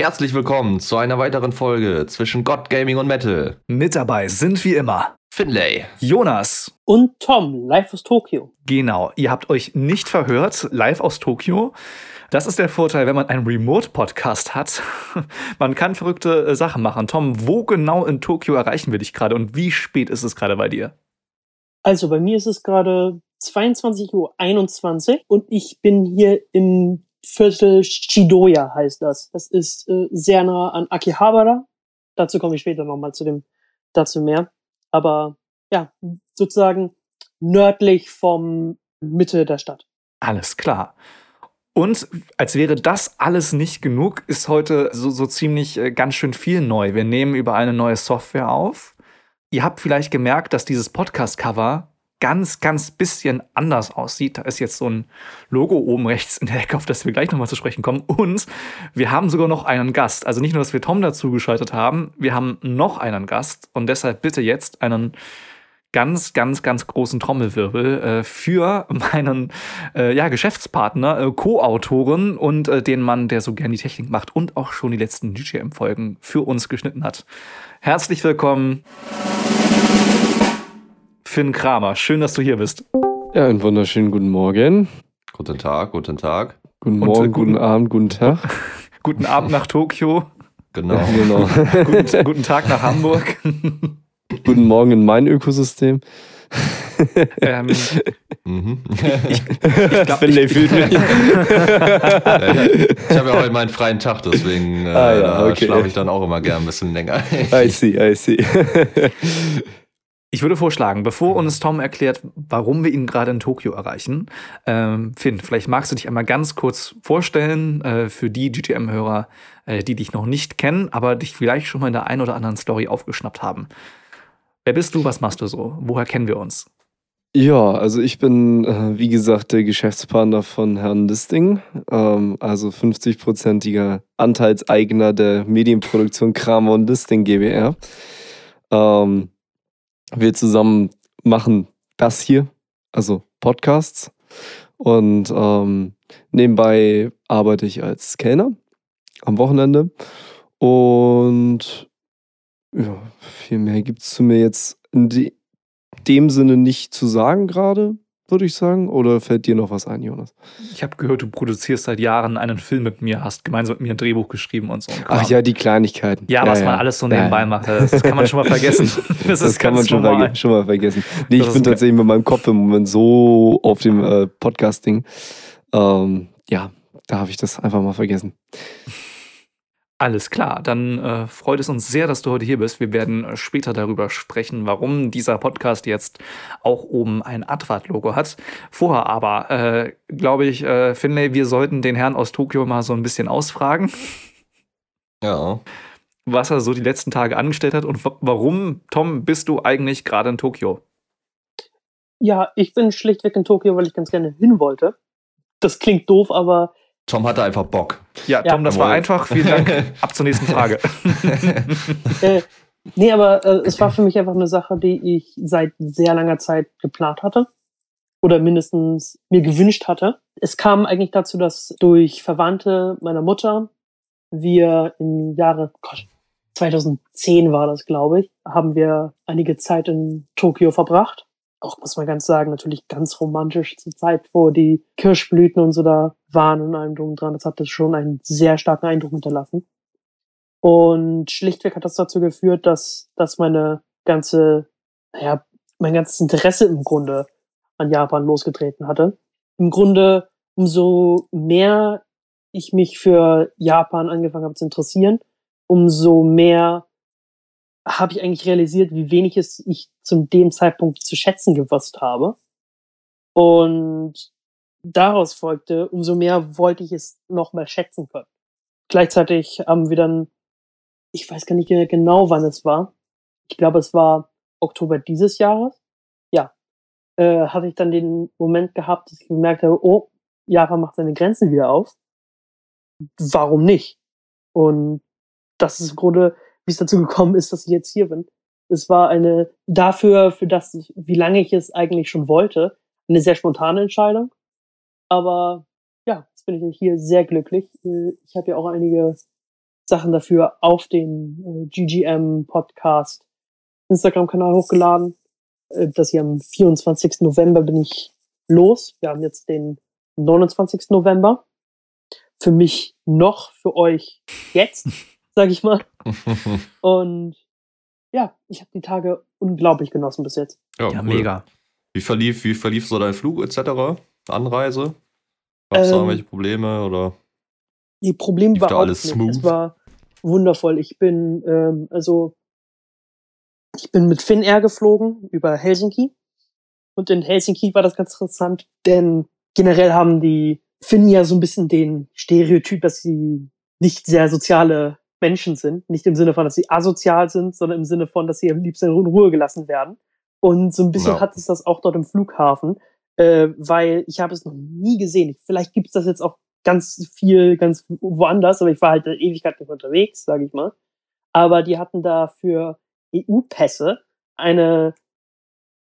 Herzlich willkommen zu einer weiteren Folge zwischen Gott, Gaming und Metal. Mit dabei sind wie immer Finlay, Jonas und Tom, live aus Tokio. Genau, ihr habt euch nicht verhört, live aus Tokio. Das ist der Vorteil, wenn man einen Remote-Podcast hat. man kann verrückte äh, Sachen machen. Tom, wo genau in Tokio erreichen wir dich gerade und wie spät ist es gerade bei dir? Also bei mir ist es gerade 22.21 Uhr und ich bin hier im Viertel Shidoya heißt das. Das ist äh, sehr nah an Akihabara. Dazu komme ich später nochmal zu dem, dazu mehr. Aber ja, sozusagen nördlich vom Mitte der Stadt. Alles klar. Und als wäre das alles nicht genug, ist heute so, so ziemlich äh, ganz schön viel neu. Wir nehmen über eine neue Software auf. Ihr habt vielleicht gemerkt, dass dieses Podcast-Cover ganz, ganz bisschen anders aussieht. Da ist jetzt so ein Logo oben rechts in der Ecke, auf das wir gleich nochmal zu sprechen kommen. Und wir haben sogar noch einen Gast. Also nicht nur, dass wir Tom dazu geschaltet haben, wir haben noch einen Gast. Und deshalb bitte jetzt einen ganz, ganz, ganz großen Trommelwirbel äh, für meinen äh, ja, Geschäftspartner, äh, Co-Autoren und äh, den Mann, der so gern die Technik macht und auch schon die letzten GGM-Folgen für uns geschnitten hat. Herzlich willkommen. Finn Kramer. Schön, dass du hier bist. Ja, einen wunderschönen guten Morgen. Guten Tag, guten Tag. Guten Morgen, und, äh, guten, guten, Abend, guten Tag. guten Abend nach Tokio. Genau. Ja, genau. guten, guten, Tag nach Hamburg. guten Morgen in mein Ökosystem. ähm, mhm. ich, ich glaub, ich, ich, ich habe ja heute meinen freien Tag, deswegen äh, ah, ja, okay. schlafe ich dann auch immer gern ein bisschen länger. I see, I see. Ich würde vorschlagen, bevor uns Tom erklärt, warum wir ihn gerade in Tokio erreichen, ähm, Finn, vielleicht magst du dich einmal ganz kurz vorstellen äh, für die GTM-Hörer, äh, die dich noch nicht kennen, aber dich vielleicht schon mal in der einen oder anderen Story aufgeschnappt haben. Wer bist du, was machst du so? Woher kennen wir uns? Ja, also ich bin, äh, wie gesagt, der Geschäftspartner von Herrn Listing, ähm, also 50-prozentiger Anteilseigner der Medienproduktion Kramer und Listing GbR. Ähm, wir zusammen machen das hier, also Podcasts. Und ähm, nebenbei arbeite ich als Kellner am Wochenende. Und ja, viel mehr gibt es zu mir jetzt in de dem Sinne nicht zu sagen gerade würde ich sagen. Oder fällt dir noch was ein, Jonas? Ich habe gehört, du produzierst seit Jahren einen Film mit mir, hast gemeinsam mit mir ein Drehbuch geschrieben und so. Ach ja, die Kleinigkeiten. Ja, ja was ja. man alles so nebenbei ja, macht, das kann man schon mal vergessen. Das, das kann man schon mal, schon mal, vergessen. Nee, ich bin tatsächlich mit meinem Kopf im Moment so auf dem äh, Podcasting. Ähm, ja, da habe ich das einfach mal vergessen. Alles klar, dann äh, freut es uns sehr, dass du heute hier bist. Wir werden äh, später darüber sprechen, warum dieser Podcast jetzt auch oben ein Advat-Logo hat. Vorher aber, äh, glaube ich, äh, Finlay, wir sollten den Herrn aus Tokio mal so ein bisschen ausfragen. Ja. Was er so die letzten Tage angestellt hat und warum, Tom, bist du eigentlich gerade in Tokio? Ja, ich bin schlichtweg in Tokio, weil ich ganz gerne hin wollte. Das klingt doof, aber Tom hatte einfach Bock. Ja, Tom, ja. das war einfach. Vielen Dank. Ab zur nächsten Frage. äh, nee, aber äh, es war für mich einfach eine Sache, die ich seit sehr langer Zeit geplant hatte. Oder mindestens mir gewünscht hatte. Es kam eigentlich dazu, dass durch Verwandte meiner Mutter wir im Jahre, Gott, 2010 war das, glaube ich, haben wir einige Zeit in Tokio verbracht auch, muss man ganz sagen, natürlich ganz romantisch zur Zeit, wo die Kirschblüten und so da waren und allem drum dran. Das hat das schon einen sehr starken Eindruck hinterlassen. Und schlichtweg hat das dazu geführt, dass, dass meine ganze, naja, mein ganzes Interesse im Grunde an Japan losgetreten hatte. Im Grunde, umso mehr ich mich für Japan angefangen habe zu interessieren, umso mehr habe ich eigentlich realisiert, wie wenig es ich zu dem Zeitpunkt zu schätzen gewusst habe. Und daraus folgte, umso mehr wollte ich es noch mal schätzen können. Gleichzeitig haben wir dann, ich weiß gar nicht genau, wann es war. Ich glaube, es war Oktober dieses Jahres. Ja, äh, hatte ich dann den Moment gehabt, dass ich gemerkt habe, oh, Japan macht seine Grenzen wieder auf. Warum nicht? Und das ist im Grunde wie es dazu gekommen ist, dass ich jetzt hier bin. Es war eine dafür, für das, wie lange ich es eigentlich schon wollte, eine sehr spontane Entscheidung. Aber ja, jetzt bin ich hier sehr glücklich. Ich habe ja auch einige Sachen dafür auf den äh, GGM Podcast Instagram-Kanal hochgeladen. Äh, dass ich am 24. November bin ich los. Wir haben jetzt den 29. November. Für mich noch, für euch jetzt, sag ich mal. Und ja, ich habe die Tage unglaublich genossen bis jetzt. Ja, ja cool. mega. Wie verlief, wie verlief so dein Flug etc.? Anreise? Gab es ähm, da irgendwelche Probleme oder? Die Probleme war alles nicht. smooth. Es war wundervoll. Ich bin ähm, also ich bin mit Finnair geflogen über Helsinki und in Helsinki war das ganz interessant, denn generell haben die Finnen ja so ein bisschen den Stereotyp, dass sie nicht sehr soziale Menschen sind. Nicht im Sinne von, dass sie asozial sind, sondern im Sinne von, dass sie am liebsten in Ruhe gelassen werden. Und so ein bisschen no. hat es das auch dort im Flughafen, äh, weil ich habe es noch nie gesehen. Vielleicht gibt es das jetzt auch ganz viel, ganz woanders, aber ich war halt eine Ewigkeit nicht unterwegs, sage ich mal. Aber die hatten da für EU-Pässe eine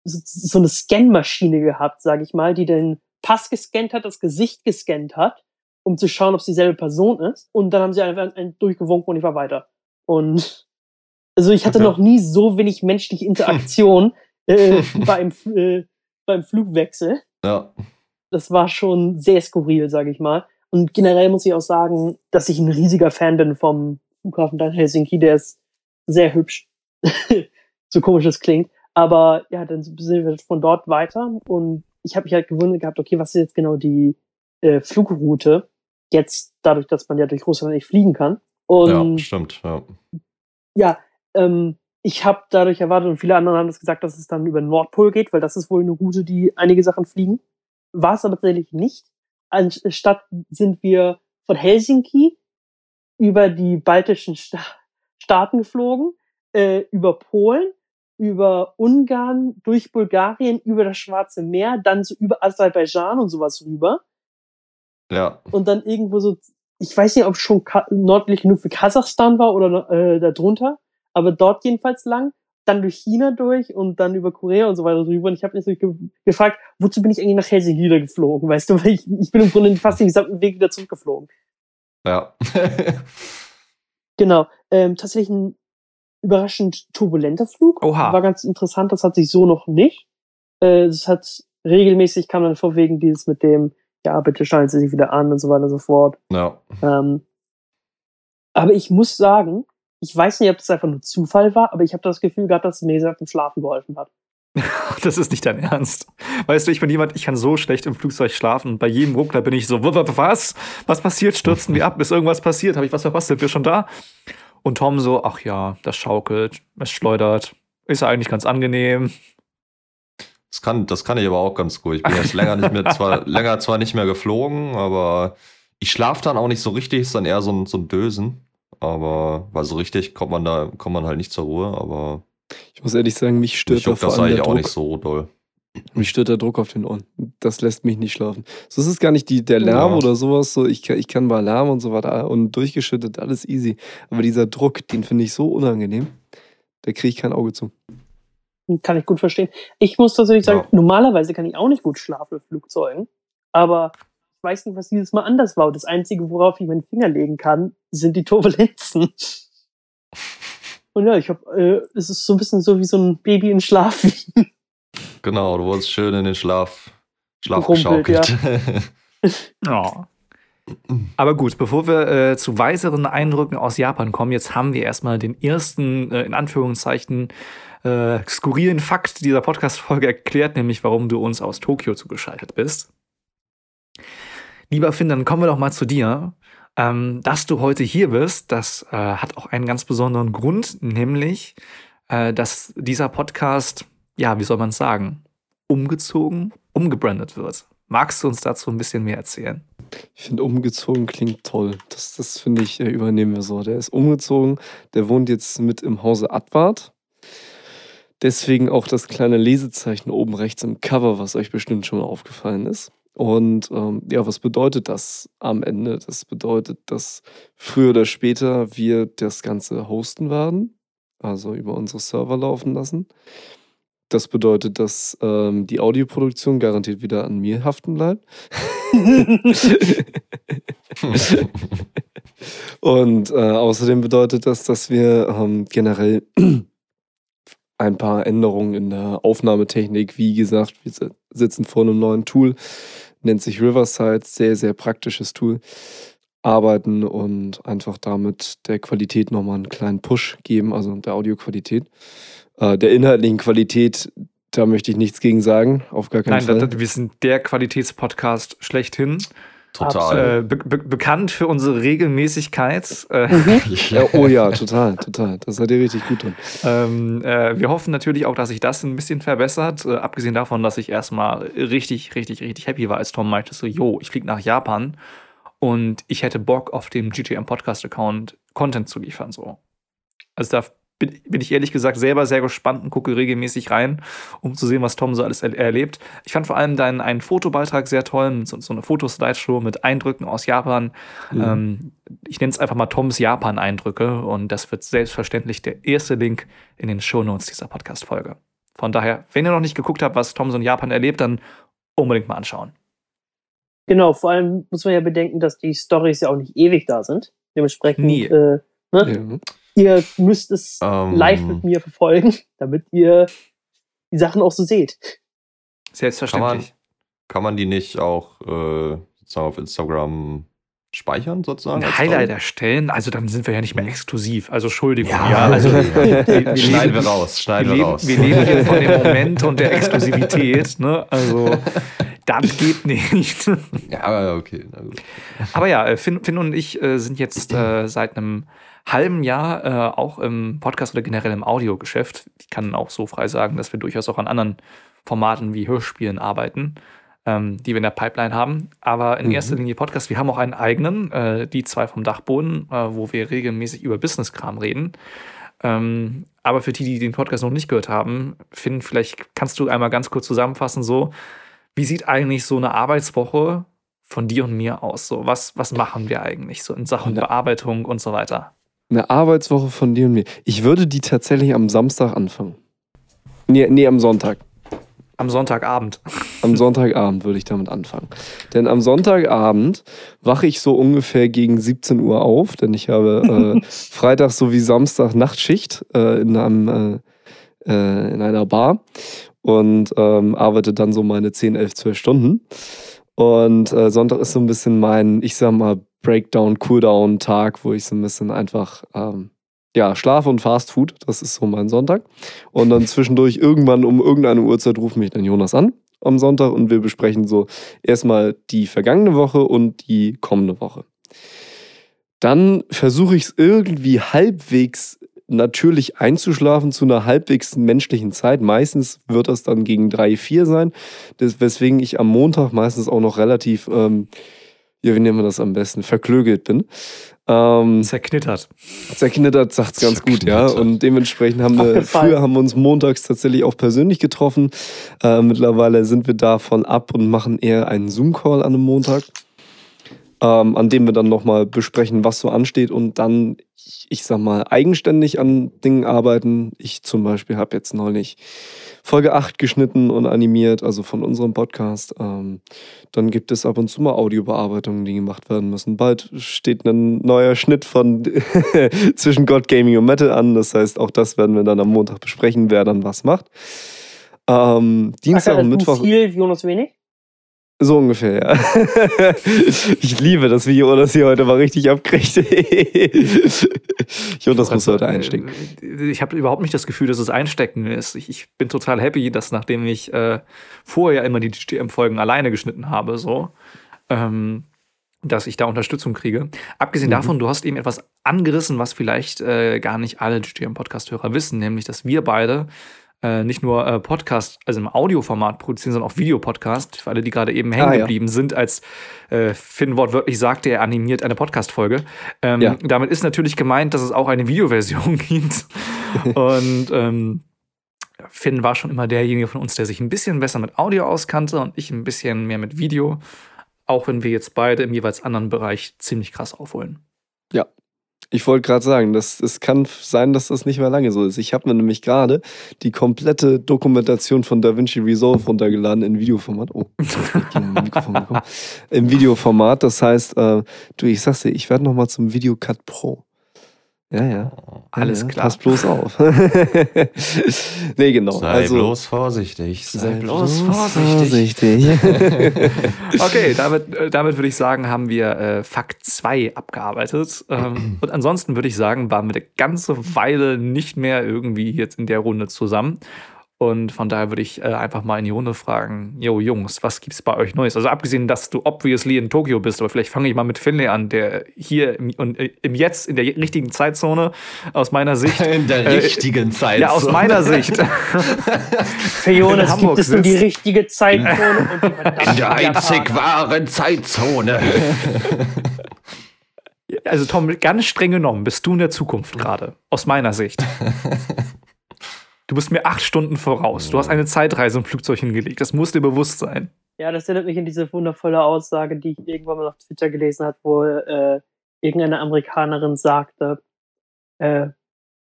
so, so eine Scanmaschine gehabt, sage ich mal, die den Pass gescannt hat, das Gesicht gescannt hat um zu schauen, ob es dieselbe Person ist. Und dann haben sie einfach durchgewunken und ich war weiter. Und also ich hatte okay. noch nie so wenig menschliche Interaktion äh, beim, äh, beim Flugwechsel. Ja. Das war schon sehr skurril, sage ich mal. Und generell muss ich auch sagen, dass ich ein riesiger Fan bin vom Flughafen in Helsinki. Der ist sehr hübsch. so komisch es klingt. Aber ja, dann sind wir von dort weiter und ich habe mich halt gewundert gehabt, okay, was ist jetzt genau die äh, Flugroute? Jetzt dadurch, dass man ja durch Russland nicht fliegen kann. Und ja, stimmt. Ja, ja ähm, ich habe dadurch erwartet, und viele andere haben das gesagt, dass es dann über den Nordpol geht, weil das ist wohl eine Route, die einige Sachen fliegen. War es aber tatsächlich nicht. Anstatt sind wir von Helsinki über die baltischen Sta Staaten geflogen, äh, über Polen, über Ungarn, durch Bulgarien, über das Schwarze Meer, dann so über Aserbaidschan und sowas rüber. Ja. Und dann irgendwo so, ich weiß nicht, ob es schon nördlich genug für Kasachstan war oder äh, darunter, aber dort jedenfalls lang, dann durch China durch und dann über Korea und so weiter drüber. Und ich habe mich so ge gefragt, wozu bin ich eigentlich nach Helsinki wieder geflogen, weißt du, weil ich, ich bin im Grunde fast den gesamten Weg wieder zurückgeflogen. Ja. genau. Ähm, tatsächlich ein überraschend turbulenter Flug. Oha. War ganz interessant, das hat sich so noch nicht. Äh, das hat regelmäßig kam dann vor wegen dieses mit dem ja, bitte schalten Sie sich wieder an und so weiter und so fort. Ja. Ähm, aber ich muss sagen, ich weiß nicht, ob das einfach nur Zufall war, aber ich habe das Gefühl gehabt, dass sehr beim Schlafen geholfen hat. das ist nicht dein Ernst. Weißt du, ich bin jemand, ich kann so schlecht im Flugzeug schlafen. Bei jedem Ruckler bin ich so, was? Was passiert? Stürzen wir ab? Ist irgendwas passiert? Habe ich was verpasst? Sind wir schon da? Und Tom so, ach ja, das schaukelt, es schleudert. Ist eigentlich ganz angenehm. Das kann, das kann ich aber auch ganz gut. Ich bin jetzt länger nicht mehr, zwar länger zwar nicht mehr geflogen, aber ich schlafe dann auch nicht so richtig, ist dann eher so ein, so ein Dösen. Aber weil so richtig kommt man da, kommt man halt nicht zur Ruhe, aber. Ich muss ehrlich sagen, mich stört da vor allem das auch nicht so doll. Mich stört der Druck auf den Ohren. Das lässt mich nicht schlafen. So ist es gar nicht die, der Lärm ja. oder sowas. So, ich, ich kann mal Lärm und so weiter und durchgeschüttet, alles easy. Aber dieser Druck, den finde ich so unangenehm. Da kriege ich kein Auge zu. Kann ich gut verstehen. Ich muss tatsächlich sagen, ja. normalerweise kann ich auch nicht gut schlafen mit Flugzeugen. Aber ich weiß nicht, was dieses Mal anders war. Und das Einzige, worauf ich meinen Finger legen kann, sind die Turbulenzen. Und ja, ich habe, äh, es ist so ein bisschen so wie so ein Baby in Schlaf. genau, du wurdest schön in den Schlaf, Schlaf geschaukelt. Ja. oh. Aber gut, bevor wir äh, zu weiteren Eindrücken aus Japan kommen, jetzt haben wir erstmal den ersten, äh, in Anführungszeichen, äh, skurrilen Fakt dieser Podcast-Folge erklärt, nämlich warum du uns aus Tokio zugeschaltet bist. Lieber Finn, dann kommen wir doch mal zu dir. Ähm, dass du heute hier bist, das äh, hat auch einen ganz besonderen Grund, nämlich, äh, dass dieser Podcast, ja, wie soll man es sagen, umgezogen, umgebrandet wird. Magst du uns dazu ein bisschen mehr erzählen? Ich finde, umgezogen klingt toll. Das, das finde ich, äh, übernehmen wir so. Der ist umgezogen, der wohnt jetzt mit im Hause Advart. Deswegen auch das kleine Lesezeichen oben rechts im Cover, was euch bestimmt schon mal aufgefallen ist. Und ähm, ja, was bedeutet das am Ende? Das bedeutet, dass früher oder später wir das Ganze hosten werden, also über unsere Server laufen lassen. Das bedeutet, dass ähm, die Audioproduktion garantiert wieder an mir haften bleibt. Und äh, außerdem bedeutet das, dass wir ähm, generell ein paar Änderungen in der Aufnahmetechnik, wie gesagt, wir sitzen vor einem neuen Tool, nennt sich Riverside, sehr, sehr praktisches Tool, arbeiten und einfach damit der Qualität nochmal einen kleinen Push geben, also der Audioqualität. Äh, der inhaltlichen Qualität, da möchte ich nichts gegen sagen, auf gar keinen Nein, Fall. da, wir sind der Qualitätspodcast schlechthin. Total. Äh, be be bekannt für unsere Regelmäßigkeit. Äh, Mhm. Ja, oh ja, total, total. Das seid ihr richtig gut drin. ähm, äh, wir hoffen natürlich auch, dass sich das ein bisschen verbessert. Äh, abgesehen davon, dass ich erstmal richtig, richtig, richtig happy war, als Tom meinte, so, yo, ich fliege nach Japan und ich hätte Bock, auf dem GTM Podcast-Account Content zu liefern. So. Also da bin, bin ich ehrlich gesagt selber sehr gespannt und gucke regelmäßig rein, um zu sehen, was Tom so alles er erlebt. Ich fand vor allem deinen einen Fotobeitrag sehr toll, so, so eine Fotoslideshow mit Eindrücken aus Japan. Mhm. Ähm, ich nenne es einfach mal Toms Japan-Eindrücke und das wird selbstverständlich der erste Link in den Shownotes dieser Podcast-Folge. Von daher, wenn ihr noch nicht geguckt habt, was Tom so in Japan erlebt, dann unbedingt mal anschauen. Genau, vor allem muss man ja bedenken, dass die Stories ja auch nicht ewig da sind. Dementsprechend, Nie. äh, ne? Ja. Ihr müsst es Ähm. live mit mir verfolgen, damit ihr die Sachen auch so seht. Selbstverständlich. Kann man die nicht auch äh, sozusagen auf Instagram speichern, sozusagen? Ein Highlight erstellen, also dann sind wir ja nicht mehr exklusiv. Also Entschuldigung. Ja, Ja, also wir, wir, schneiden wir raus, Wir schneiden wir, leben, raus. wir leben hier von dem Moment und der Exklusivität. Ne? Also, das geht nicht. ja, okay, na gut. Aber ja, äh, Finn, Finn und ich äh, sind jetzt äh, seit einem halben Jahr äh, auch im Podcast oder generell im Audiogeschäft. Ich kann auch so frei sagen, dass wir durchaus auch an anderen Formaten wie Hörspielen arbeiten, ähm, die wir in der Pipeline haben. Aber in Mhm. erster Linie Podcast. Wir haben auch einen eigenen, äh, die zwei vom Dachboden, äh, wo wir regelmäßig über Business-Kram reden. Ähm, aber für die, die den Podcast noch nicht gehört haben, Finn, vielleicht kannst du einmal ganz kurz zusammenfassen, so, wie sieht eigentlich so eine Arbeitswoche von dir und mir aus? So, was, was machen wir eigentlich so in Sachen Bearbeitung und so weiter? Eine Arbeitswoche von dir und mir. Ich würde die tatsächlich am Samstag anfangen. Nee, nee, am Sonntag. Am Sonntagabend. Am Sonntagabend würde ich damit anfangen. Denn am Sonntagabend wache ich so ungefähr gegen 17 Uhr auf, denn ich habe äh, Freitag sowie Samstag Nachtschicht äh, in, einem, äh, äh, in einer Bar und ähm, arbeite dann so meine 10, 11, 12 Stunden. Und äh, Sonntag ist so ein bisschen mein, ich sag mal, Breakdown, Cooldown-Tag, wo ich so ein bisschen einfach ähm, ja, schlafe und Fast Food. Das ist so mein Sonntag. Und dann zwischendurch irgendwann um irgendeine Uhrzeit ruft mich dann Jonas an am Sonntag und wir besprechen so erstmal die vergangene Woche und die kommende Woche. Dann versuche ich es irgendwie halbwegs natürlich einzuschlafen zu einer halbwegs menschlichen Zeit. Meistens wird das dann gegen drei, vier sein, weswegen ich am Montag meistens auch noch relativ, ähm, ja, wie nennen wir das am besten, verklögelt bin. Ähm, Zerknittert. Zerknittert sagt es ganz gut, ja. Und dementsprechend haben wir, früher haben wir uns montags tatsächlich auch persönlich getroffen. Äh, mittlerweile sind wir davon ab und machen eher einen Zoom-Call an einem Montag, ähm, an dem wir dann nochmal besprechen, was so ansteht und dann, ich, ich sag mal, eigenständig an Dingen arbeiten. Ich zum Beispiel habe jetzt neulich Folge 8 geschnitten und animiert, also von unserem Podcast. Ähm, dann gibt es ab und zu mal Audiobearbeitungen, die gemacht werden müssen. Bald steht ein neuer Schnitt von zwischen God Gaming und Metal an. Das heißt, auch das werden wir dann am Montag besprechen, wer dann was macht. Ähm, Dienstag Ach, und Mittwoch. viel, Jonas wenig? So ungefähr, ja. ich liebe das, wie Jonas hier heute mal richtig abkriegt. Jonas muss heute einstecken. Äh, Ich habe überhaupt nicht das Gefühl, dass es Einstecken ist. Ich, ich bin total happy, dass nachdem ich äh, vorher immer die GTM-Folgen alleine geschnitten habe, so, ähm, dass ich da Unterstützung kriege. Abgesehen Mhm. davon, du hast eben etwas angerissen, was vielleicht äh, gar nicht alle GTM-Podcast-Hörer wissen, nämlich, dass wir beide äh, nicht nur äh, Podcast, also im Audioformat produzieren, sondern auch Videopodcast, für alle, die gerade eben hängen Ah, ja. geblieben sind, als äh, Finn wortwörtlich sagte, er animiert eine Podcast-Folge. Ähm, Ja. Damit ist natürlich gemeint, dass es auch eine Videoversion gibt. Und ähm, Finn war schon immer derjenige von uns, der sich ein bisschen besser mit Audio auskannte und ich ein bisschen mehr mit Video. Auch wenn wir jetzt beide im jeweils anderen Bereich ziemlich krass aufholen. Ich wollte gerade sagen, das, es kann sein, dass das nicht mehr lange so ist. Ich habe mir nämlich gerade die komplette Dokumentation von DaVinci Resolve runtergeladen in Videoformat. Oh. Im Videoformat. Das heißt, äh, du, ich sag's dir, ich werde nochmal zum Videocut Pro. Ja, ja. Alles ja, klar. Pass bloß auf. nee, genau. Sei also, bloß vorsichtig. sei bloß vorsichtig. Okay, damit, äh, damit würde ich sagen, haben wir äh, Fakt 2 abgearbeitet. Ähm, und ansonsten würde ich sagen, waren wir eine ganze Weile nicht mehr irgendwie jetzt in der Runde zusammen. Und von daher würde ich äh, einfach mal in die Runde fragen: Jo, Jungs, was gibt's bei euch Neues? Also, abgesehen, dass du obviously in Tokio bist, aber vielleicht fange ich mal mit Finlay an, der hier im, und, äh, im Jetzt in der richtigen Zeitzone aus meiner Sicht. In der Äh, richtigen Zeit. Ja, aus meiner Sicht. Für Jonas in Hamburg gibt es nur die richtige Zeitzone und die In der einzig wahren Zeitzone. Also, Tom, ganz streng genommen, bist du in der Zukunft gerade, aus meiner Sicht. Du bist mir acht Stunden voraus. Du hast eine Zeitreise im Flugzeug hingelegt. Das muss dir bewusst sein. Ja, das erinnert mich an diese wundervolle Aussage, die ich irgendwann mal auf Twitter gelesen habe, wo äh, irgendeine Amerikanerin sagte, äh,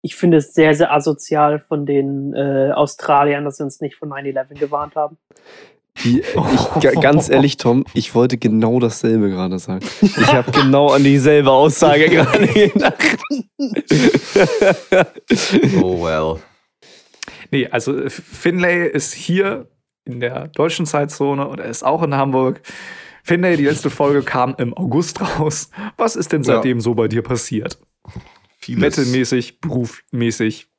ich finde es sehr, sehr asozial von den äh, Australiern, dass sie uns nicht von 9-11 gewarnt haben. Die, ich, ga- ganz ehrlich, Tom, ich wollte genau dasselbe gerade sagen. Ich habe genau an dieselbe Aussage gerade gedacht. Oh well. Nee, also äh, Finlay ist hier in der deutschen Zeitzone und er ist auch in Hamburg. Finlay, die letzte Folge kam im August raus. Was ist denn Ja. seitdem so bei dir passiert? Vieles. Metalmäßig, berufmäßig.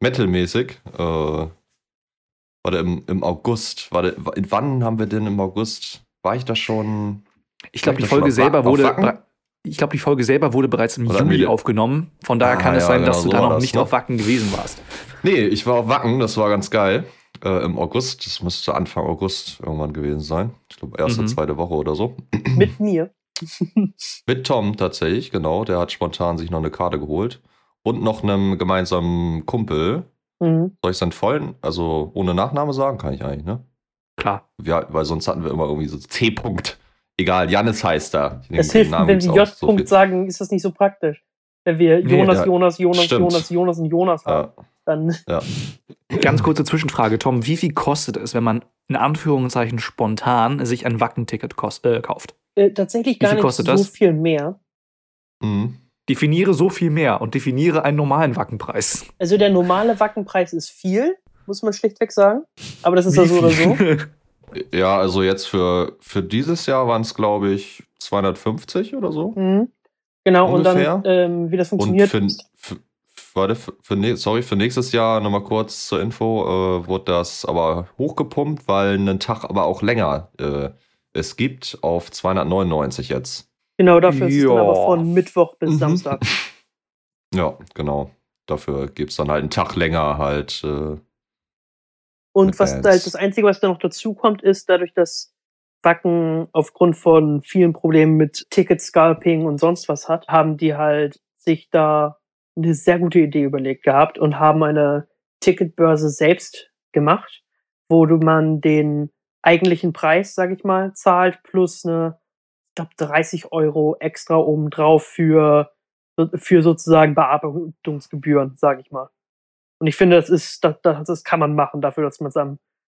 Metalmäßig. Äh, warte, im, im August. Warte, wann haben wir denn im August? War ich da schon? Ich glaube, die Folge selber wurde. Ich glaube, die Folge selber wurde bereits im Oder Juli aufgenommen. Von daher Ah, kann es ja, sein, dass genau, du so da noch das, nicht ne? auf Wacken gewesen warst. Nee, ich war auf Wacken, das war ganz geil. Äh, Im August, das müsste Anfang August irgendwann gewesen sein. Ich glaube, erste, Mhm. zweite Woche oder so. Mit mir. Mit Tom tatsächlich, genau. Der hat spontan sich noch eine Karte geholt. Und noch einem gemeinsamen Kumpel. Mhm. Soll ich seinen vollen, also ohne Nachname sagen? Kann ich eigentlich, ne? Klar. Wir, weil sonst hatten wir immer irgendwie so C-Punkt. Egal, Janis heißt. Den- Es hilft, Namen wenn wir so J-Punkt viel. sagen, ist das nicht so praktisch. Wenn wir Nee, Jonas, ja, Jonas, Jonas, stimmt. Jonas, Jonas und Jonas haben, Ja, dann ja. Ganz kurze Zwischenfrage, Tom. Wie viel kostet es, wenn man in Anführungszeichen spontan sich ein Wacken-Ticket äh, kauft? äh, tatsächlich Wie gar nicht so das? viel mehr. Mhm. Definiere so viel mehr und definiere einen normalen Wackenpreis. Also der normale Wackenpreis ist viel, muss man schlichtweg sagen. Aber das ist ja so oder so. Ja, also jetzt für, für dieses Jahr waren es, glaube ich, 250 oder so. Mhm. Genau, Ungefähr. und dann, ähm, wie das Und funktioniert. für, für, warte, für, für, nä- sorry, für nächstes Jahr nochmal kurz zur Info, äh, wurde das aber hochgepumpt, weil einen Tag aber auch länger äh, es gibt auf 299 jetzt. genau, dafür ist es dann Ja. aber von Mittwoch bis Mhm. Samstag. Ja, genau. Dafür gibt es dann halt einen Tag länger halt. Äh, Und was Bands. halt das Einzige, was da noch dazu kommt, ist dadurch, dass Wacken aufgrund von vielen Problemen mit Ticket-Scalping und sonst was hat, haben die halt sich da eine sehr gute Idee überlegt gehabt und haben eine Ticketbörse selbst gemacht, wo du man den eigentlichen Preis, sag ich mal, zahlt plus eine, ich glaube, 30 Euro extra obendrauf für, für sozusagen Bearbeitungsgebühren, sag ich mal. Und ich finde, das ist, das, das, kann man machen dafür, dass man es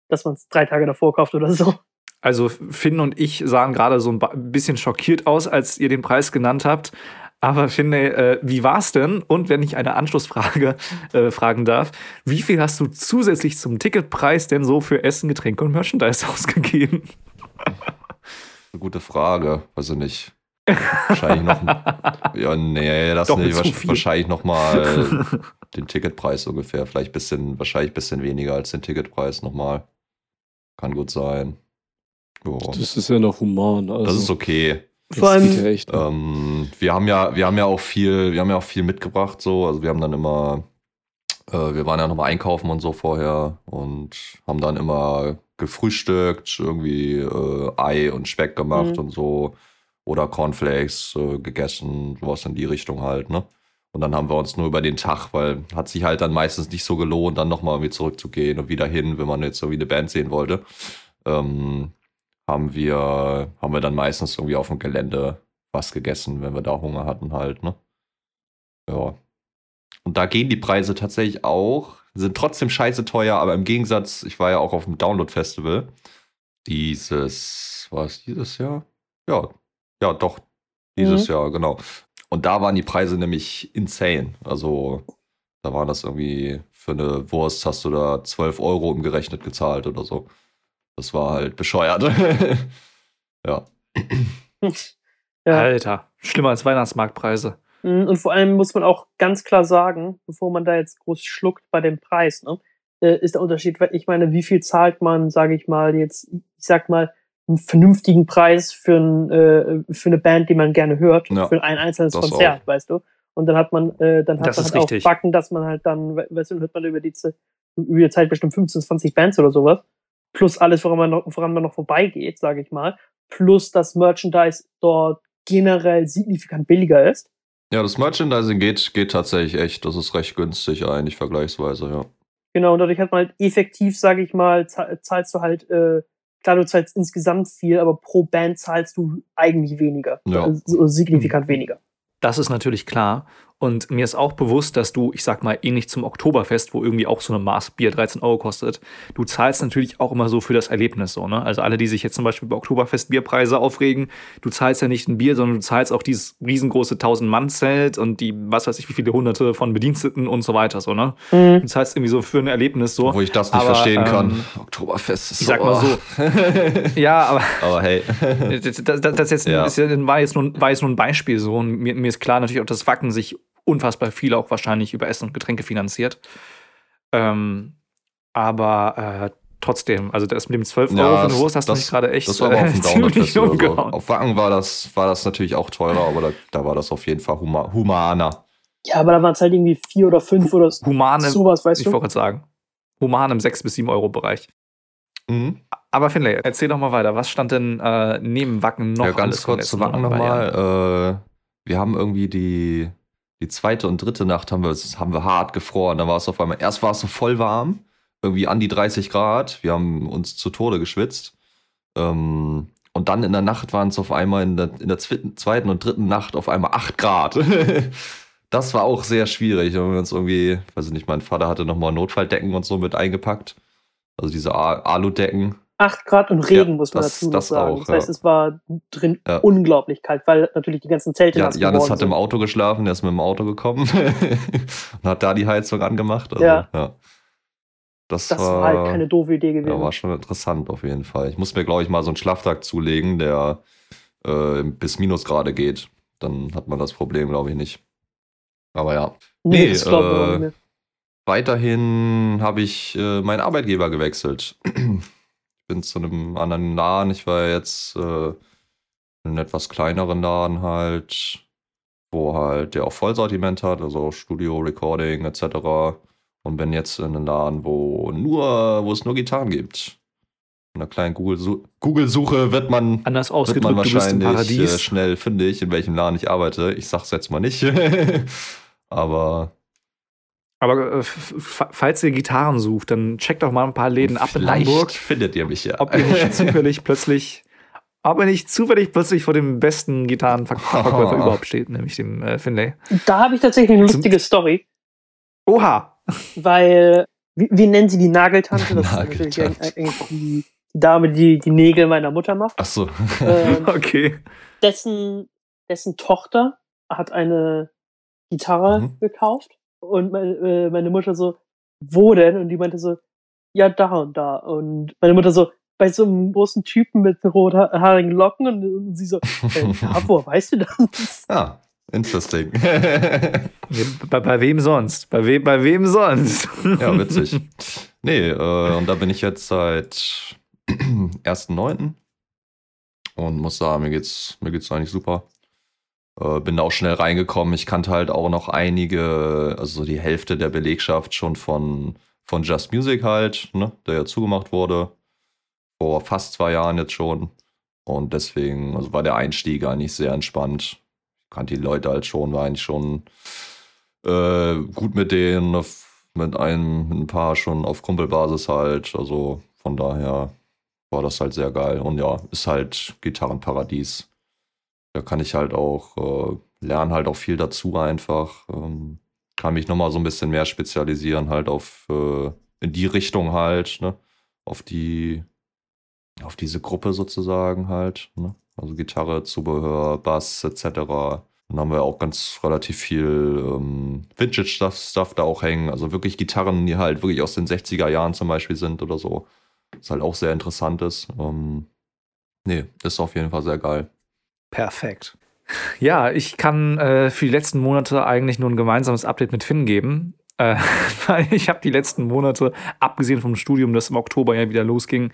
dass man es drei Tage davor kauft oder so. Also Finn und ich sahen gerade so ein bisschen schockiert aus, als ihr den Preis genannt habt. Aber Finde, äh, wie war's denn? Und wenn ich eine Anschlussfrage äh, fragen darf, wie viel hast du zusätzlich zum Ticketpreis denn so für Essen, Getränke und Merchandise ausgegeben? eine gute Frage. Weiß ich nicht. Wahrscheinlich noch. Ja, nee, das Doppelt nicht. so Wahrsch- viel. Den Ticketpreis ungefähr. Vielleicht bisschen, wahrscheinlich bisschen weniger als den Ticketpreis nochmal. Kann gut sein. Ja. Das ist ja noch human. Also, Das ist okay. das Vor allem- echt. noch. Ähm, wir haben ja, wir haben ja auch viel, wir haben ja auch viel mitgebracht, so. Also wir haben dann immer, äh, wir waren ja nochmal einkaufen und so vorher und haben dann immer gefrühstückt, irgendwie äh, Ei und Speck gemacht Mhm. und so. Oder Cornflakes äh, gegessen, sowas in die Richtung halt, ne? Und dann haben wir uns nur über den Tag, weil hat sich halt dann meistens nicht so gelohnt, dann nochmal irgendwie zurückzugehen und wieder hin, wenn man jetzt irgendwie eine Band sehen wollte. Ähm, haben wir, haben wir dann meistens irgendwie auf dem Gelände was gegessen, wenn wir da Hunger hatten halt, ne? Ja. Und da gehen die Preise tatsächlich auch, sind trotzdem scheiße teuer, aber im Gegensatz, ich war ja auch auf dem Download-Festival. Dieses, war es dieses Jahr? Ja, ja, doch, dieses Jahr, genau. Und da waren die Preise nämlich insane. Also, da war das irgendwie für eine Wurst hast du da 12 Euro umgerechnet gezahlt oder so. Das war halt bescheuert. ja. Ja. Alter, schlimmer als Weihnachtsmarktpreise. Mm, Und vor allem muss man auch ganz klar sagen, bevor man da jetzt groß schluckt bei dem Preis, ne, äh, ist der Unterschied, weil ich meine, wie viel zahlt man, sage ich mal, jetzt, ich sag mal, einen vernünftigen Preis für, ein, äh, für eine Band, die man gerne hört, Ja, für ein einzelnes Konzert, weißt du? Und dann hat man, äh, dann hat Das man halt auch. Backen, dass man halt dann, we- weißt du, hört man über die, über die Zeit bestimmt 15, 20 Bands oder sowas. Plus alles, woran man noch, woran man noch vorbeigeht, sage ich mal. Plus das Merchandise dort generell signifikant billiger ist. Ja, das Merchandising geht, geht tatsächlich echt. Das ist recht günstig eigentlich vergleichsweise, ja. Genau, und dadurch hat man halt effektiv, sage ich mal, za- zahlst du halt, äh, klar, du zahlst insgesamt viel, aber pro Band zahlst du eigentlich weniger. Ja. Also signifikant weniger. Das ist natürlich klar. Und mir ist auch bewusst, dass du, ich sag mal, ähnlich zum Oktoberfest, wo irgendwie auch so eine Maß Bier 13 Euro kostet, du zahlst natürlich auch immer so für das Erlebnis so, ne? Also alle, die sich jetzt zum Beispiel bei Oktoberfest Bierpreise aufregen, du zahlst ja nicht ein Bier, sondern du zahlst auch dieses riesengroße 1000-Mann-Zelt und die, was weiß ich, wie viele hunderte von Bediensteten und so weiter, so, ne? Mhm. Du zahlst irgendwie so für ein Erlebnis so. Wo ich das nicht Aber, verstehen kann. ähm, Oktoberfest ist ich sag mal so. Ja, aber Aber hey. das, das, das jetzt, Ja. ist ja, war, jetzt nur, war jetzt nur ein Beispiel so. Und mir, mir ist klar natürlich auch, dass Wacken sich unfassbar viel auch wahrscheinlich über Essen und Getränke finanziert. Ähm, aber äh, trotzdem, also das mit dem 12 Euro Ja, für eine das- Wurst hast du das- mich gerade echt Das war aber auf äh, ziemlich Download-Festival. so. umgehauen. Auf Wacken war das, war das natürlich auch teurer, aber da, da war das auf jeden Fall huma humaner. Ja, aber da waren es halt irgendwie vier oder fünf oder Humane, sowas, weißt ich du? wollte gerade sagen, human im 6 bis 7 Euro Bereich. Mhm. Aber Finlay, erzähl doch mal weiter. Was stand denn äh, neben Wacken noch ja, ganz kurz zu Wacken nochmal. Äh, wir haben irgendwie die, die zweite und dritte Nacht haben wir, haben wir hart gefroren. Da war es auf einmal, erst war es so voll warm, irgendwie an die 30 Grad. Wir haben uns zu Tode geschwitzt. Ähm, und dann in der Nacht waren es auf einmal in der, in der zweiten und dritten Nacht auf einmal 8 Grad. das war auch sehr schwierig. Haben wir uns irgendwie, weiß ich nicht, mein Vater hatte nochmal Notfalldecken und so mit eingepackt. Also diese Aludecken. Acht Grad und Regen, Ja, muss man das- dazu das sagen. auch, das heißt, ja. es war drin Ja. unglaublich kalt, weil natürlich die ganzen Zelte Ja, Janis hat im. Auto geschlafen, der ist mit dem Auto gekommen und hat da die Heizung angemacht. Also, Ja. Das, Das war, war halt keine doofe Idee gewesen. ja, war schon interessant auf jeden Fall. Ich muss mir, glaube ich, mal so einen Schlaftag zulegen, der äh, bis Minusgrade geht. Dann hat man das Problem, glaube ich, nicht. Aber ja. nee, nee, das glaube ich äh, nicht. Weiterhin habe ich äh, meinen Arbeitgeber gewechselt. Ich bin zu einem anderen Laden. Ich war jetzt äh, in einem etwas kleineren Laden halt, wo halt der auch Vollsortiment hat, also Studio, Recording etc. Und bin jetzt in einem Laden, wo nur, wo es nur Gitarren gibt. In einer kleinen Google-Su- Google-Suche wird man Anders wird man wahrscheinlich äh, schnell fündig, in welchem Laden ich arbeite. Ich sag's jetzt mal nicht. Aber Aber äh, falls ihr Gitarren sucht, dann checkt doch mal ein paar Läden ab in vielleicht Hamburg, findet ihr mich ja. ob ihr nicht zufällig plötzlich, ob ihr nicht zufällig plötzlich vor dem besten Gitarrenverkäufer überhaupt steht, nämlich dem äh, Finlay. Da habe ich tatsächlich eine Zum- lustige Story, Oha! weil, wie, wie nennen sie die Nageltante? Das ist natürlich Nageltante. eigentlich die, die Dame, die die Nägel meiner Mutter macht. Ach so. Ähm, Okay. dessen, dessen Tochter hat eine Gitarre Mhm. gekauft und meine, äh, meine Mutter so, wo denn? Und die meinte so, ja, da und da. Und meine Mutter so, bei so einem großen Typen mit rothaarigen Locken und, und sie so, äh, ja, woher weißt du das? ah, interesting. Bei, bei wem sonst? Bei, we, bei wem sonst? ja, witzig. Nee, äh, und da bin ich jetzt seit 1.9. Und muss sagen, mir geht's, mir geht's eigentlich super. Äh, bin da auch schnell reingekommen. Ich kannte halt auch noch einige, also so die Hälfte der Belegschaft schon von, von Just Music halt, ne, der ja zugemacht wurde. Vor fast zwei Jahren jetzt schon. Und deswegen also war der Einstieg eigentlich sehr entspannt. Ich kannte die Leute halt schon, war eigentlich schon äh, gut mit denen, mit einem, mit ein paar schon auf Kumpelbasis halt. Also von daher war das halt sehr geil. Und ja, ist halt Gitarrenparadies. Da kann ich halt auch, äh, lernen halt auch viel dazu einfach. Ähm, kann mich nochmal so ein bisschen mehr spezialisieren, halt auf äh, in die Richtung halt, ne? Auf die, auf diese Gruppe sozusagen halt, ne? Also Gitarre, Zubehör, Bass etc. Dann haben wir auch ganz relativ viel ähm, Vintage-Stuff Stuff da auch hängen. Also wirklich Gitarren, die halt wirklich aus den 60er Jahren zum Beispiel sind oder so. Was halt auch sehr interessant ist. Ähm, nee, ist auf jeden Fall sehr geil. Perfekt. Ja, ich kann äh, für die letzten Monate eigentlich nur ein gemeinsames Update mit Finn geben. Äh, weil ich habe die letzten Monate, abgesehen vom Studium, das im Oktober ja wieder losging,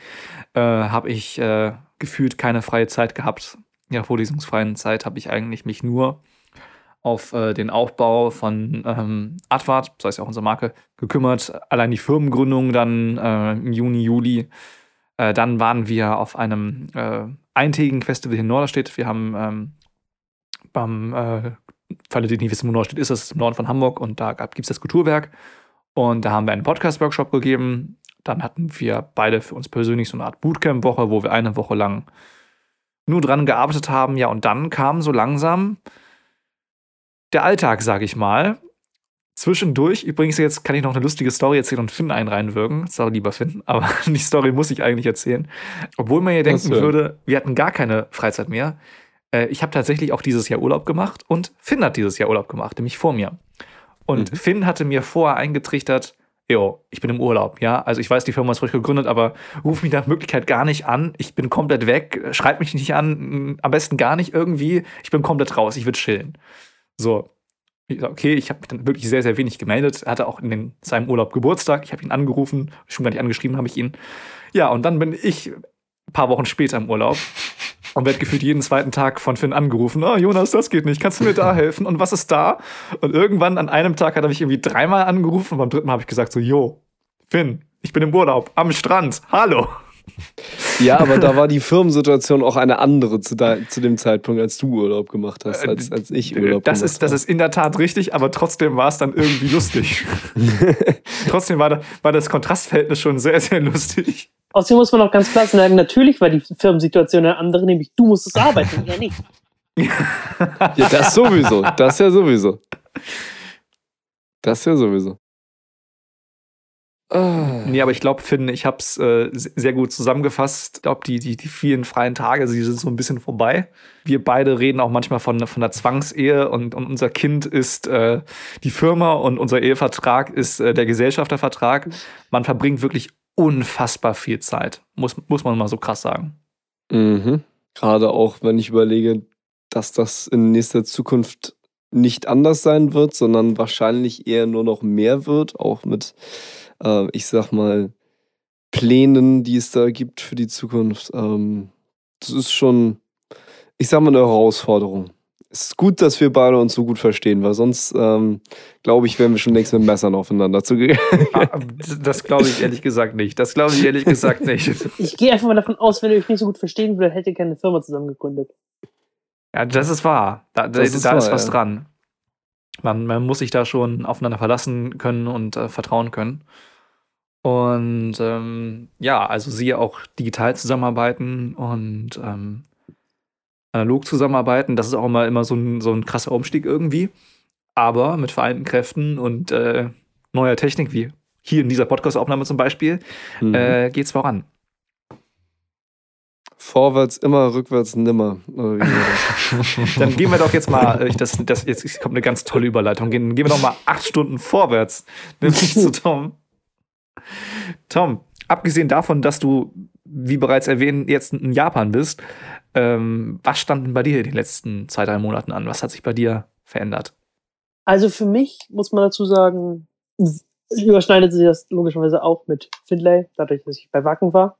äh, habe ich äh, gefühlt keine freie Zeit gehabt. Der vorlesungsfreien Zeit habe ich eigentlich mich nur auf äh, den Aufbau von ähm, Advart, das heißt ja auch unsere Marke, gekümmert. Allein die Firmengründung dann im Juni, Juli. Dann waren wir auf einem eintägigen Festival in Norderstedt. Wir haben ähm, beim, äh, für alle, die nicht wissen, wo Norderstedt ist, das ist im Norden von Hamburg und da gibt es das Kulturwerk. Und da haben wir einen Podcast-Workshop gegeben. Dann hatten wir beide für uns persönlich so eine Art Bootcamp-Woche, wo wir eine Woche lang nur dran gearbeitet haben. Ja, und dann kam so langsam der Alltag, sag ich mal. Zwischendurch, übrigens, jetzt kann ich noch eine lustige Story erzählen und Finn einen reinwirken. Sorry, lieber Finn, aber die Story muss ich eigentlich erzählen. Obwohl man ja denken würde, wir hatten gar keine Freizeit mehr. Äh, ich habe tatsächlich auch dieses Jahr Urlaub gemacht und Finn hat dieses Jahr Urlaub gemacht, nämlich vor mir. Und mhm. Finn hatte mir vorher eingetrichtert, jo, ich bin im Urlaub, ja. Also ich weiß, die Firma ist frisch gegründet, aber ruf mich nach Möglichkeit gar nicht an. Ich bin komplett weg, schreib mich nicht an, am besten gar nicht irgendwie. Ich bin komplett raus, ich will chillen. So, okay, ich habe mich dann wirklich sehr, sehr wenig gemeldet. Er hatte auch in den, seinem Urlaub Geburtstag. Ich habe ihn angerufen, schon gar nicht angeschrieben habe ich ihn. Ja, und dann bin ich ein paar Wochen später im Urlaub und werde gefühlt jeden zweiten Tag von Finn angerufen. Oh, Jonas, das geht nicht. Kannst du mir da helfen? Und was ist da? Und irgendwann an einem Tag hat er mich irgendwie dreimal angerufen und beim dritten Mal habe ich gesagt so, jo, Finn, ich bin im Urlaub, am Strand. Hallo. Ja, aber da war die Firmensituation auch eine andere zu, da, zu dem Zeitpunkt, als du Urlaub gemacht hast, als, als ich Urlaub das gemacht ist, Das ist in der Tat richtig, aber trotzdem war es dann irgendwie lustig. trotzdem war, da, war das Kontrastverhältnis schon sehr, sehr lustig. Außerdem muss man auch ganz klar sagen, natürlich war die Firmensituation eine andere, nämlich du musstest arbeiten, ja nicht. ja, das sowieso. Das ja sowieso. Das ja sowieso. Ah. Nee, aber ich glaube, Finn, ich habe es äh, sehr gut zusammengefasst. Ich glaube, die, die, die vielen freien Tage, die sind so ein bisschen vorbei. Wir beide reden auch manchmal von, von der Zwangsehe und, und unser Kind ist äh, die Firma und unser Ehevertrag ist äh, der Gesellschaftervertrag. Man verbringt wirklich unfassbar viel Zeit, muss, muss man mal so krass sagen. Mhm. Gerade auch, wenn ich überlege, dass das in nächster Zukunft nicht anders sein wird, sondern wahrscheinlich eher nur noch mehr wird, auch mit äh, ich sag mal, Plänen, die es da gibt für die Zukunft. Ähm, das ist schon, ich sag mal, eine Herausforderung. Es ist gut, dass wir beide uns so gut verstehen, weil sonst, ähm, glaube ich, wären wir schon längst mit Messern aufeinander zugegangen. Ah, das glaube ich ehrlich gesagt nicht. Das glaube ich ehrlich gesagt nicht. Ich gehe einfach mal davon aus, wenn ihr euch nicht so gut verstehen würdet, hättet ihr keine Firma zusammen gegründet. Ja, das ist wahr. Da, da, ist, da wahr, ist was ja. dran. Man, man, muss sich da schon aufeinander verlassen können und äh, vertrauen können. Und ähm, ja, also sie auch digital zusammenarbeiten und ähm, analog zusammenarbeiten. Das ist auch immer, immer so, ein, so ein krasser Umstieg irgendwie. Aber mit vereinten Kräften und äh, neuer Technik, wie hier in dieser Podcast-Aufnahme zum Beispiel, mhm. äh, geht's voran. Vorwärts immer, rückwärts nimmer. Dann gehen wir doch jetzt mal, äh, das, das, jetzt kommt eine ganz tolle Überleitung, gehen, gehen wir doch mal acht Stunden vorwärts, nämlich zu Tom. Tom, abgesehen davon, dass du, wie bereits erwähnt, jetzt in Japan bist, ähm, was stand denn bei dir in den letzten zwei, drei Monaten an? Was hat sich bei dir verändert? Also für mich muss man dazu sagen, überschneidet sich das logischerweise auch mit Findlay, dadurch, dass ich bei Wacken war.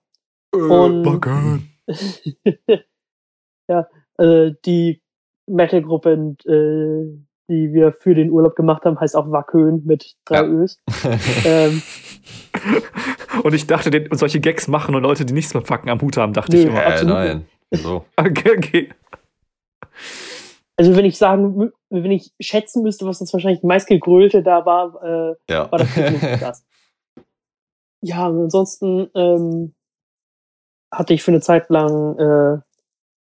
Äh, Und Wacken. ja, äh, die Metal-Gruppe, äh, die wir für den Urlaub gemacht haben, heißt auch Wackhöhen mit drei ja. Ös. ähm, und ich dachte, den, solche Gags machen und Leute, die nichts mit Facken am Hut haben, dachte nee, ich immer. Äh, nein. So. okay, okay. Also wenn ich sagen, wenn ich schätzen müsste, was das wahrscheinlich meistgegrölte da war, äh, ja. war das nicht das. Ja, und ansonsten ähm, hatte ich für eine Zeit lang äh,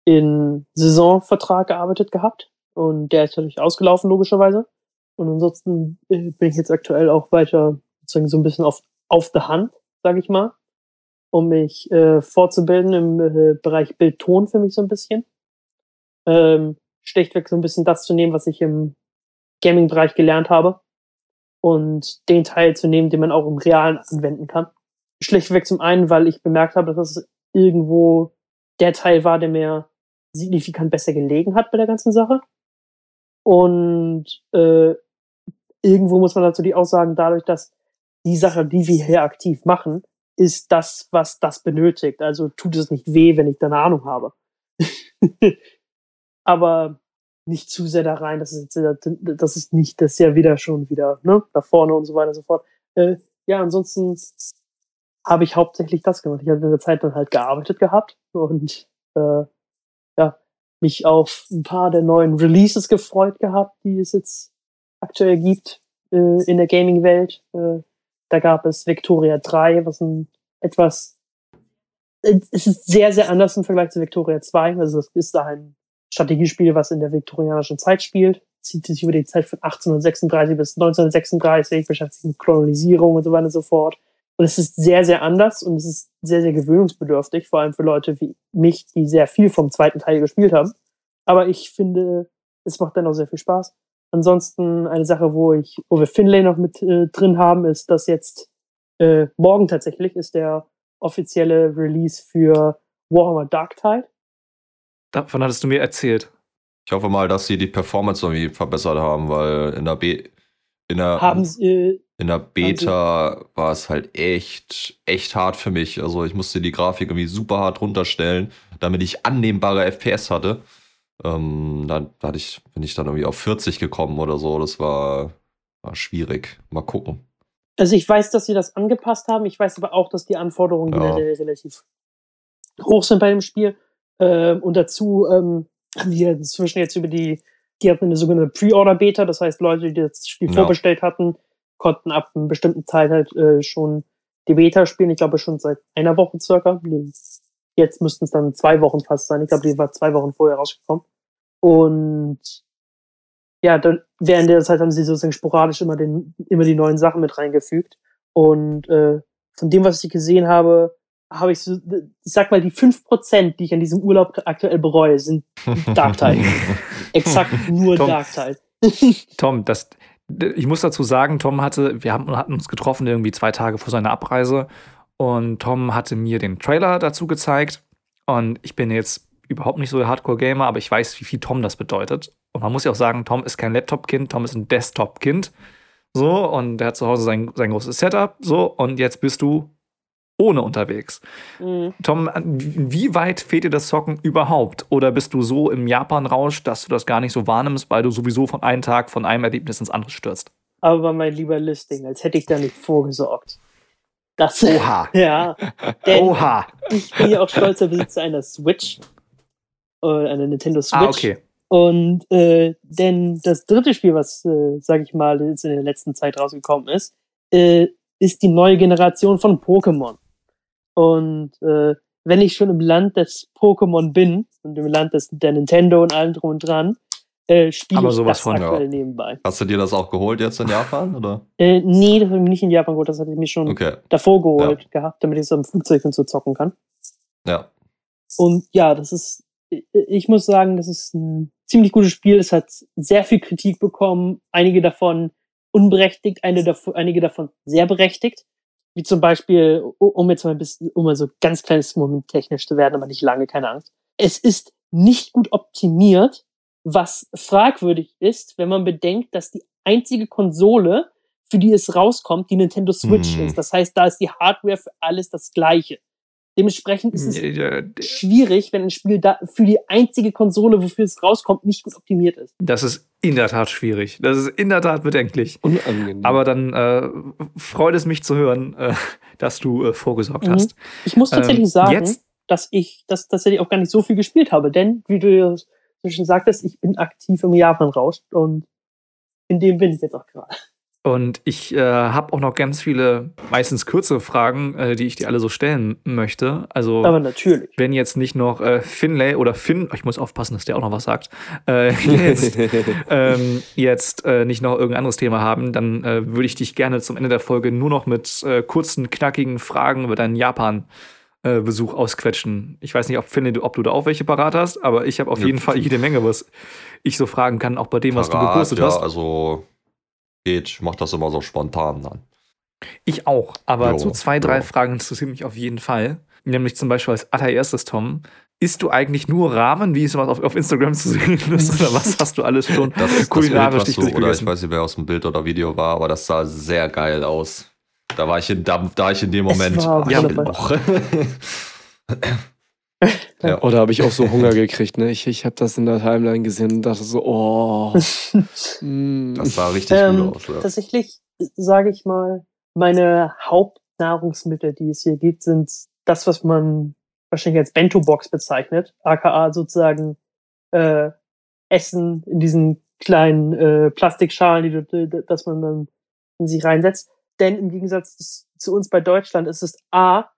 in Saisonvertrag gearbeitet gehabt und der ist natürlich ausgelaufen, logischerweise. Und ansonsten äh, bin ich jetzt aktuell auch weiter sozusagen so ein bisschen auf, auf der Hand, sage ich mal, um mich äh, fortzubilden im äh, Bereich Bild-Ton für mich so ein bisschen. Ähm, schlechtweg so ein bisschen das zu nehmen, was ich im Gaming-Bereich gelernt habe und den Teil zu nehmen, den man auch im Realen anwenden kann. Schlechtweg zum einen, weil ich bemerkt habe, dass es irgendwo der Teil war, der mir signifikant besser gelegen hat bei der ganzen Sache. Und äh, irgendwo muss man dazu die Aussagen, dadurch, dass die Sache, die wir hier aktiv machen, ist das, was das benötigt. Also tut es nicht weh, wenn ich da eine Ahnung habe. Aber nicht zu sehr da rein, das ist, das ist nicht, das ist ja wieder schon wieder, ne, da vorne und so weiter und so fort. Äh, ja, ansonsten habe ich hauptsächlich das gemacht. Ich habe in der Zeit dann halt gearbeitet gehabt und äh, ja, mich auf ein paar der neuen Releases gefreut gehabt, die es jetzt aktuell gibt äh, in der Gaming-Welt. Äh, da gab es Victoria 3, was ein etwas es ist sehr, sehr anders im Vergleich zu Victoria 2. Also das ist ein Strategiespiel, was in der viktorianischen Zeit spielt. Zieht sich über die Zeit von 1836 bis 1936, beschäftigt sich mit Kolonisierung und so weiter und so fort. Und es ist sehr, sehr anders und es ist sehr, sehr gewöhnungsbedürftig, vor allem für Leute wie mich, die sehr viel vom zweiten Teil gespielt haben. Aber ich finde, es macht dann auch sehr viel Spaß. Ansonsten eine Sache, wo ich, wo wir Finlay noch mit äh, drin haben, ist, dass jetzt äh, morgen tatsächlich ist der offizielle Release für Warhammer Dark Tide. Davon hattest du mir erzählt. Ich hoffe mal, dass sie die Performance irgendwie verbessert haben, weil in der B in der, haben sie, äh, in der Beta war es halt echt, echt hart für mich. Also ich musste die Grafik irgendwie super hart runterstellen, damit ich annehmbare FPS hatte. Ähm, dann hatte ich, bin ich dann irgendwie auf 40 gekommen oder so. Das war, war schwierig. Mal gucken. Also ich weiß, dass sie das angepasst haben. Ich weiß aber auch, dass die Anforderungen ja. relativ hoch sind bei dem Spiel. Ähm, und dazu ähm, haben die inzwischen jetzt über die, die hatten eine sogenannte Pre-Order-Beta, das heißt, Leute, die das Spiel ja. vorbestellt hatten, konnten ab einer bestimmten Zeit halt äh, schon die Beta spielen. Ich glaube schon seit einer Woche circa. Jetzt müssten es dann zwei Wochen fast sein. Ich glaube, die war zwei Wochen vorher rausgekommen. Und ja, dann während der Zeit haben sie sozusagen sporadisch immer, den, immer die neuen Sachen mit reingefügt. Und äh, von dem, was ich gesehen habe, habe ich so, ich sag mal, die fünf Prozent, die ich an diesem Urlaub aktuell bereue, sind Dark-Teil. Exakt nur Dark-Teil. Tom, das, ich muss dazu sagen, Tom hatte, wir haben, hatten uns getroffen irgendwie zwei Tage vor seiner Abreise und Tom hatte mir den Trailer dazu gezeigt und ich bin jetzt überhaupt nicht so der Hardcore-Gamer, aber ich weiß, wie viel Tom das bedeutet. Und man muss ja auch sagen, Tom ist kein Laptop-Kind, Tom ist ein Desktop-Kind. So, und der hat zu Hause sein, sein großes Setup. So, und jetzt bist du ohne unterwegs. Mhm. Tom, wie weit fehlt dir das Zocken überhaupt? Oder bist du so im Japan-Rausch, dass du das gar nicht so wahrnimmst, weil du sowieso von einem Tag von einem Erlebnis ins andere stürzt? Aber mein lieber Listing, als hätte ich da nicht vorgesorgt. Das, Oha. ja. Oha. Ich bin ja auch stolzer Besitzer einer Switch. Oder einer Nintendo Switch. Ah, okay. Und äh, denn das dritte Spiel, was, äh, sag ich mal, jetzt in der letzten Zeit rausgekommen ist, äh, ist die neue Generation von Pokémon. Und äh, wenn ich schon im Land des Pokémon bin und im Land des, der Nintendo und allem drum und dran, äh, spiele ich das von, aktuell ja. nebenbei. Hast du dir das auch geholt jetzt in Japan? Oder? Äh, nee, das habe ich nicht in Japan geholt, das hatte ich mir schon okay. davor geholt ja. gehabt, damit ich es am Flugzeug und so zocken kann. Ja. Und ja, das ist, ich muss sagen, das ist ein ziemlich gutes Spiel. Es hat sehr viel Kritik bekommen, einige davon unberechtigt, einige davon sehr berechtigt. Wie zum Beispiel, um jetzt mal ein bisschen, um mal so ganz kleines Moment technisch zu werden, aber nicht lange, keine Angst. Es ist nicht gut optimiert, was fragwürdig ist, wenn man bedenkt, dass die einzige Konsole, für die es rauskommt, die Nintendo Switch hm. ist. Das heißt, da ist die Hardware für alles das gleiche. Dementsprechend ist es ja, schwierig, wenn ein Spiel da für die einzige Konsole, wofür es rauskommt, nicht gut optimiert ist. Das ist in der Tat schwierig. Das ist in der Tat bedenklich. Unangenehm. Aber dann äh, freut es mich zu hören, äh, dass du äh, vorgesorgt mhm. hast. Ich muss tatsächlich ähm, sagen, dass ich das tatsächlich auch gar nicht so viel gespielt habe, denn wie du schon sagtest, ich bin aktiv im Japan raus und in dem bin ich jetzt auch gerade. Und ich äh, habe auch noch ganz viele, meistens kürzere Fragen, äh, die ich dir alle so stellen möchte. Also, Aber natürlich. wenn jetzt nicht noch äh, Finlay oder Finn, ich muss aufpassen, dass der auch noch was sagt, äh, jetzt, ähm, jetzt äh, nicht noch irgendein anderes Thema haben, dann äh, würde ich dich gerne zum Ende der Folge nur noch mit äh, kurzen, knackigen Fragen über deinen Japan-Besuch ausquetschen. Ich weiß nicht, ob, Finlay, du- ob du da auch welche parat hast, aber ich habe auf Ja, jeden Fall jede Menge, was ich so fragen kann, auch bei dem, was du Parat, gepostet ja, hast. also ich mach das immer so spontan dann. Ich auch, aber Jo, so zwei, drei jo. Fragen interessieren mich auf jeden Fall. Nämlich zum Beispiel als allererstes, Tom, isst du eigentlich nur Ramen, wie es auf, auf Instagram zu sehen ist, oder was hast du alles schon Das, das Bild, kulinarisch was dich du, oder ich weiß nicht, wer aus dem Bild oder Video war, aber das sah sehr geil aus. Da war ich in, da, da ich in dem Moment. war ja. Oder habe ich auch so Hunger gekriegt, ne? Ich, ich habe das in der Timeline gesehen und dachte so, oh. mm. Das sah richtig Ähm, gut aus. Ja. Tatsächlich, sage ich mal, meine Hauptnahrungsmittel, die es hier gibt, sind das, was man wahrscheinlich als Bento-Box bezeichnet, aka sozusagen äh, Essen in diesen kleinen äh, Plastikschalen, die, dass man dann in sich reinsetzt. Denn im Gegensatz zu uns bei Deutschland ist es A,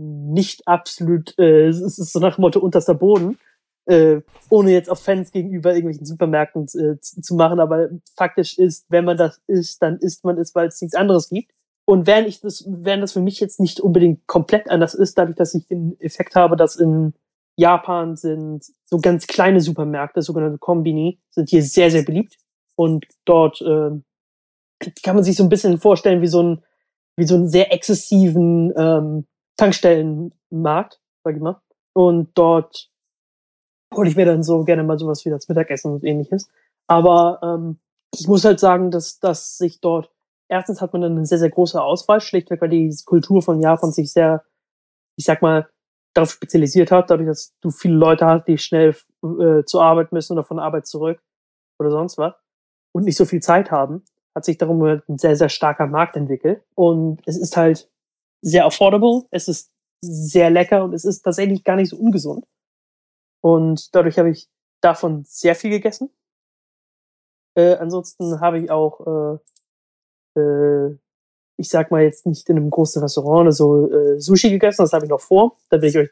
nicht absolut, äh, es ist so nach dem Motto unterster Boden, äh, ohne jetzt auf Fans gegenüber irgendwelchen Supermärkten äh, zu, machen, aber faktisch ist, wenn man das isst, dann isst man es, weil es nichts anderes gibt. Und während ich das, während das für mich jetzt nicht unbedingt komplett anders ist, dadurch, dass ich den Effekt habe, dass in Japan sind so ganz kleine Supermärkte, sogenannte Kombini, sind hier sehr, sehr beliebt. Und dort äh, kann man sich so ein bisschen vorstellen wie so ein, wie so einen sehr exzessiven ähm, Tankstellenmarkt, sag ich mal. Und dort hole ich mir dann so gerne mal sowas wie das Mittagessen und ähnliches. Aber ähm, ich muss halt sagen, dass, dass sich dort, erstens hat man dann eine sehr, sehr große Auswahl, schlichtweg, weil die Kultur von Japan sich sehr, ich sag mal, darauf spezialisiert hat, dadurch, dass du viele Leute hast, die schnell äh, zur Arbeit müssen oder von Arbeit zurück oder sonst was und nicht so viel Zeit haben, hat sich darum halt ein sehr, sehr starker Markt entwickelt. Und es ist halt sehr affordable, es ist sehr lecker und es ist tatsächlich gar nicht so ungesund. Und dadurch habe ich davon sehr viel gegessen. Äh, ansonsten habe ich auch, äh, äh, ich sag mal jetzt nicht in einem großen Restaurant oder so äh, Sushi gegessen, das habe ich noch vor. Da will ich euch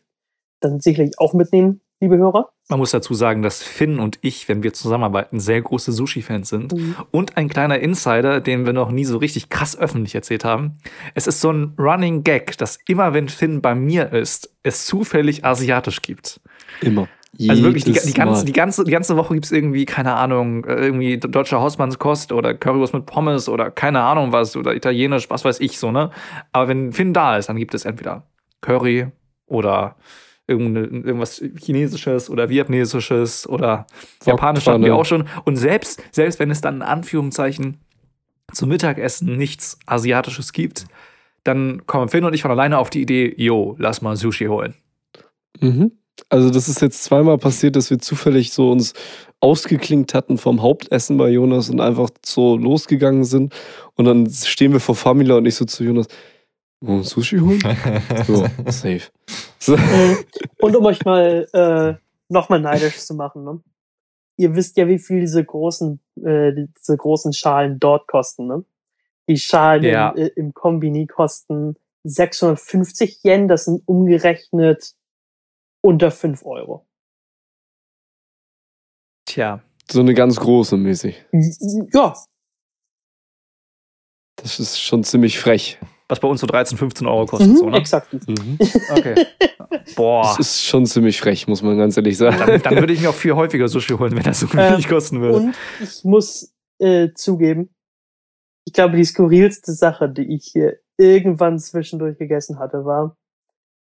dann sicherlich auch mitnehmen, liebe Hörer. Man muss dazu sagen, dass Finn und ich, wenn wir zusammenarbeiten, sehr große Sushi-Fans sind. Und ein kleiner Insider, den wir noch nie so richtig krass öffentlich erzählt haben. Es ist so ein Running Gag, dass immer, wenn Finn bei mir ist, es zufällig asiatisch gibt. Immer. Also wirklich, die, Jedes die, ganze, die, ganze, die ganze Woche gibt es irgendwie, keine Ahnung, äh, irgendwie deutsche Hausmannskost oder Currywurst mit Pommes oder keine Ahnung was oder italienisch, was weiß ich so, ne? Aber wenn Finn da ist, dann gibt es entweder Curry oder irgendwas Chinesisches oder Vietnamesisches oder Japanisch hatten wir auch schon. Und selbst, selbst wenn es dann in Anführungszeichen zum Mittagessen nichts Asiatisches gibt, dann kommen Finn und ich von alleine auf die Idee, jo, lass mal Sushi holen. Mhm. Also das ist jetzt zweimal passiert, dass wir zufällig so uns ausgeklinkt hatten vom Hauptessen bei Jonas und einfach so losgegangen sind. Und dann stehen wir vor Famila und ich so zu Jonas, wir Sushi holen? So, safe. So. Und um euch mal äh, nochmal neidisch zu machen, ne? Ihr wisst ja, wie viel diese großen, äh, diese großen Schalen dort kosten, ne? Die Schalen Ja. im, äh, im Kombini kosten 650 Yen, das sind umgerechnet unter 5 Euro. Tja, So eine ganz große mäßig. Ja, Das ist schon ziemlich frech. Was bei uns so 13, 15 Euro kostet, mhm, so, ne? exakt. Mhm. Okay. Boah. Das ist schon ziemlich frech, muss man ganz ehrlich sagen. Dann, dann würde ich mir auch viel häufiger Sushi holen, wenn das so wenig kosten würde. Und ich muss äh, zugeben, ich glaube, die skurrilste Sache, die ich hier irgendwann zwischendurch gegessen hatte, war,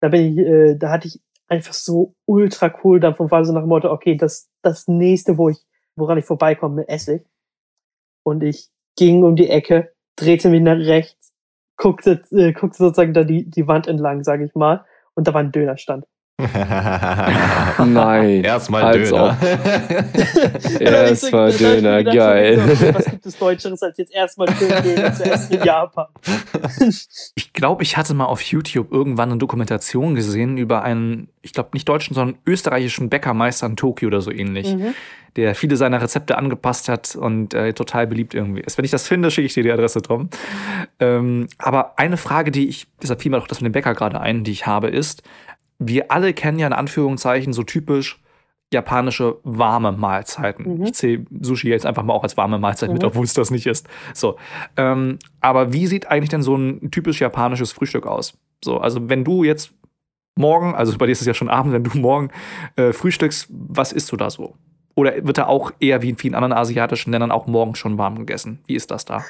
da bin ich, äh, da hatte ich einfach so ultra cool davon war so nach dem Motto, okay, das, das nächste, wo ich, woran ich vorbeikomme, esse ich. Und ich ging um die Ecke, drehte mich nach rechts, guckte, äh, guckte sozusagen da die, die Wand entlang, sage ich mal, und da war ein Dönerstand. Nein. Erstmal Als Döner. Erstmal Döner, geil. Was gibt es Deutscheres als jetzt erstmal Döner zu essen in Japan? Ich glaube, ich hatte mal auf YouTube irgendwann eine Dokumentation gesehen über einen, ich glaube nicht deutschen, sondern österreichischen Bäckermeister in Tokio oder so ähnlich, Mhm. der viele seiner Rezepte angepasst hat und äh, total beliebt irgendwie ist. Wenn ich das finde, schicke ich dir die Adresse, Tom. Ähm, aber eine Frage, die ich, deshalb fiel mir doch das mit dem Bäcker gerade ein, die ich habe, ist, wir alle kennen ja in Anführungszeichen so typisch japanische warme Mahlzeiten. Mhm. Ich zähle Sushi jetzt einfach mal auch als warme Mahlzeit mit, Mhm. obwohl es das nicht ist. So. Ähm, aber wie sieht eigentlich denn so ein typisch japanisches Frühstück aus? So, also wenn du jetzt morgen, also bei dir ist es ja schon Abend, wenn du morgen äh, frühstückst, was isst du da so? Oder wird da auch eher wie in vielen anderen asiatischen Ländern auch morgens schon warm gegessen? Wie ist das da?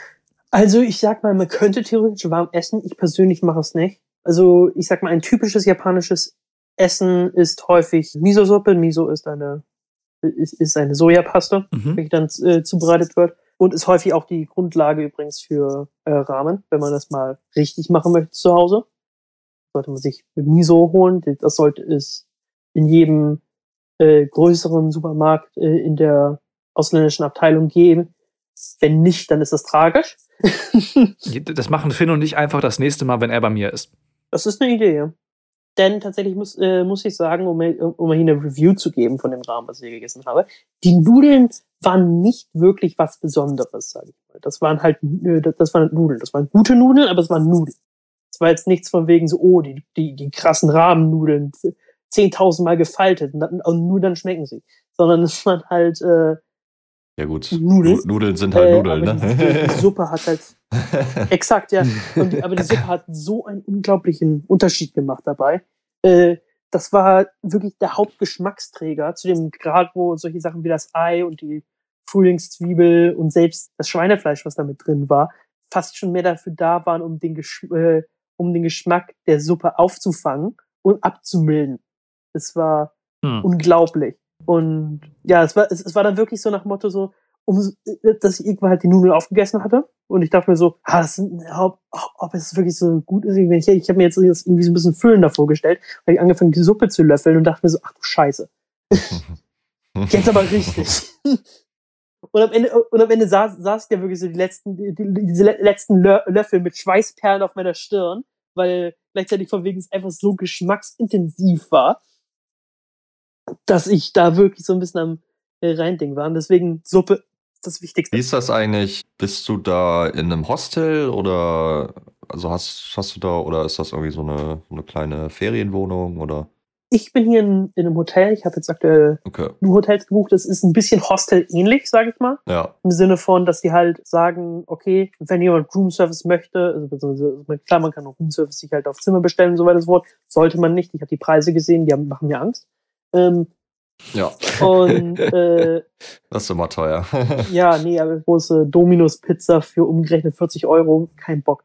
Also ich sag mal, man könnte theoretisch warm essen. Ich persönlich mache es nicht. Also ich sag mal, ein typisches japanisches Essen ist häufig Miso-Suppe. Miso ist eine, ist, ist eine Sojapaste, Mhm. die dann äh, zubereitet wird. Und ist häufig auch die Grundlage übrigens für äh, Ramen, wenn man das mal richtig machen möchte zu Hause. Sollte man sich Miso holen. Das sollte es in jedem äh, größeren Supermarkt äh, in der ausländischen Abteilung geben. Wenn nicht, dann ist das tragisch. Das machen Finn und ich einfach das nächste Mal, wenn er bei mir ist. Das ist eine Idee, ja. Denn tatsächlich muss, äh, muss ich sagen, um, um mal hier eine Review zu geben von dem Rahmen, was ich hier gegessen habe, die Nudeln waren nicht wirklich was Besonderes, sage ich mal. Das waren halt, äh, das waren Nudeln. Das waren gute Nudeln, aber es waren Nudeln. Es war jetzt nichts von wegen so, oh, die, die, die krassen Rahmennudeln, 10.000 Mal gefaltet und nur dann schmecken sie. Sondern es waren halt äh, Ja gut, Nudeln? Nu- Nudeln sind halt äh, Nudeln, aber die, die ne? Suppe hat halt Exakt, ja. Und aber die Suppe hat so einen unglaublichen Unterschied gemacht dabei. Äh, das war wirklich der Hauptgeschmacksträger zu dem Grad, wo solche Sachen wie das Ei und die Frühlingszwiebel und selbst das Schweinefleisch, was da mit drin war, fast schon mehr dafür da waren, um den, Gesch äh, um den Geschmack der Suppe aufzufangen und abzumilden. Es war Hm. unglaublich. Und ja, es war, es, es war dann wirklich so nach Motto so, um, dass ich irgendwann halt die Nudeln aufgegessen hatte. Und ich dachte mir so, ah, das sind, ob, ob es wirklich so gut ist. Ich, ich habe mir jetzt irgendwie so ein bisschen füllender vorgestellt. Habe ich angefangen, die Suppe zu löffeln und dachte mir so, ach du Scheiße. Jetzt aber richtig. Und am Ende, und am Ende saß, saß ich ja wirklich so die letzten, die, die, diese le- letzten Lö Löffel mit Schweißperlen auf meiner Stirn, weil gleichzeitig von wegen es einfach so geschmacksintensiv war, dass ich da wirklich so ein bisschen am äh, Reinding war. Und deswegen Suppe ist das Wichtigste. Wie ist das eigentlich? Bist du da in einem Hostel oder also hast, hast du da oder ist das irgendwie so eine, eine kleine Ferienwohnung oder? Ich bin hier in, in einem Hotel. Ich habe jetzt aktuell Okay. nur Hotels gebucht. Das ist ein bisschen Hostel-ähnlich, sage ich mal. Ja. Im Sinne von, dass die halt sagen, okay, wenn jemand Roomservice möchte, also beziehungsweise, klar, man kann auch Roomservice sich halt auf Zimmer bestellen, so weiter und so fort. Sollte man nicht. Ich habe die Preise gesehen, die haben, machen mir Angst. Ähm, Ja. und äh, Das ist immer teuer. ja, nee, aber große Dominus-Pizza für umgerechnet 40 Euro, kein Bock.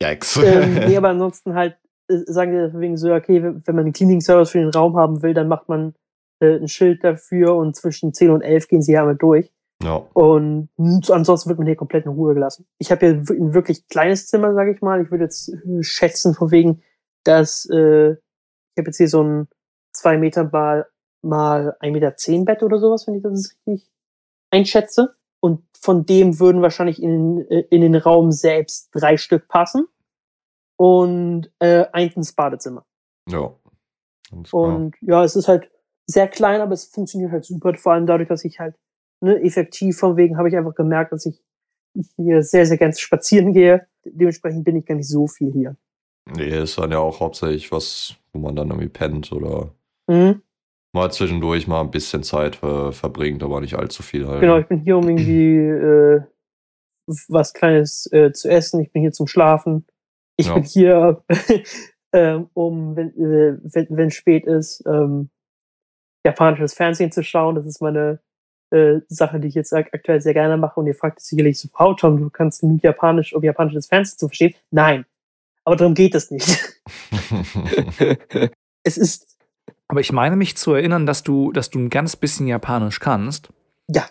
Yikes. ähm, nee, aber ansonsten halt äh, sagen die wegen so, okay, wenn man einen Cleaning-Service für den Raum haben will, dann macht man äh, ein Schild dafür und zwischen 10 und 11 gehen sie ja einmal durch. ja. Und ansonsten wird man hier komplett in Ruhe gelassen. Ich habe hier wir- ein wirklich kleines Zimmer, sage ich mal. Ich würde jetzt äh, schätzen, von wegen, dass äh, ich habe jetzt hier so ein 2 Meter mal, mal 1,10 Meter zehn Bett oder sowas, wenn ich das richtig einschätze. Und von dem würden wahrscheinlich in, äh, in den Raum selbst drei Stück passen. Und äh, eins ins Badezimmer. Ja. Und ja, es ist halt sehr klein, aber es funktioniert halt super. Vor allem dadurch, dass ich halt ne, effektiv von wegen habe ich einfach gemerkt, dass ich hier sehr, sehr gern spazieren gehe. Dementsprechend bin ich gar nicht so viel hier. Nee, ist dann ja auch hauptsächlich was, wo man dann irgendwie pennt oder Mhm. mal zwischendurch mal ein bisschen Zeit äh, verbringt, aber nicht allzu viel halt. Genau, ich bin hier, um irgendwie äh, was Kleines äh, zu essen. Ich bin hier zum Schlafen. Ich Ja. bin hier, ähm, um, wenn, äh, wenn, wenn spät ist, ähm, japanisches Fernsehen zu schauen. Das ist meine äh, Sache, die ich jetzt ak aktuell sehr gerne mache. Und ihr fragt euch sicherlich so, Frau Tom, du kannst genug Japanisch, um japanisches Fernsehen zu verstehen. Nein, aber darum geht es nicht. es ist, Aber ich meine mich zu erinnern, dass du, dass du ein ganz bisschen Japanisch kannst. Ja.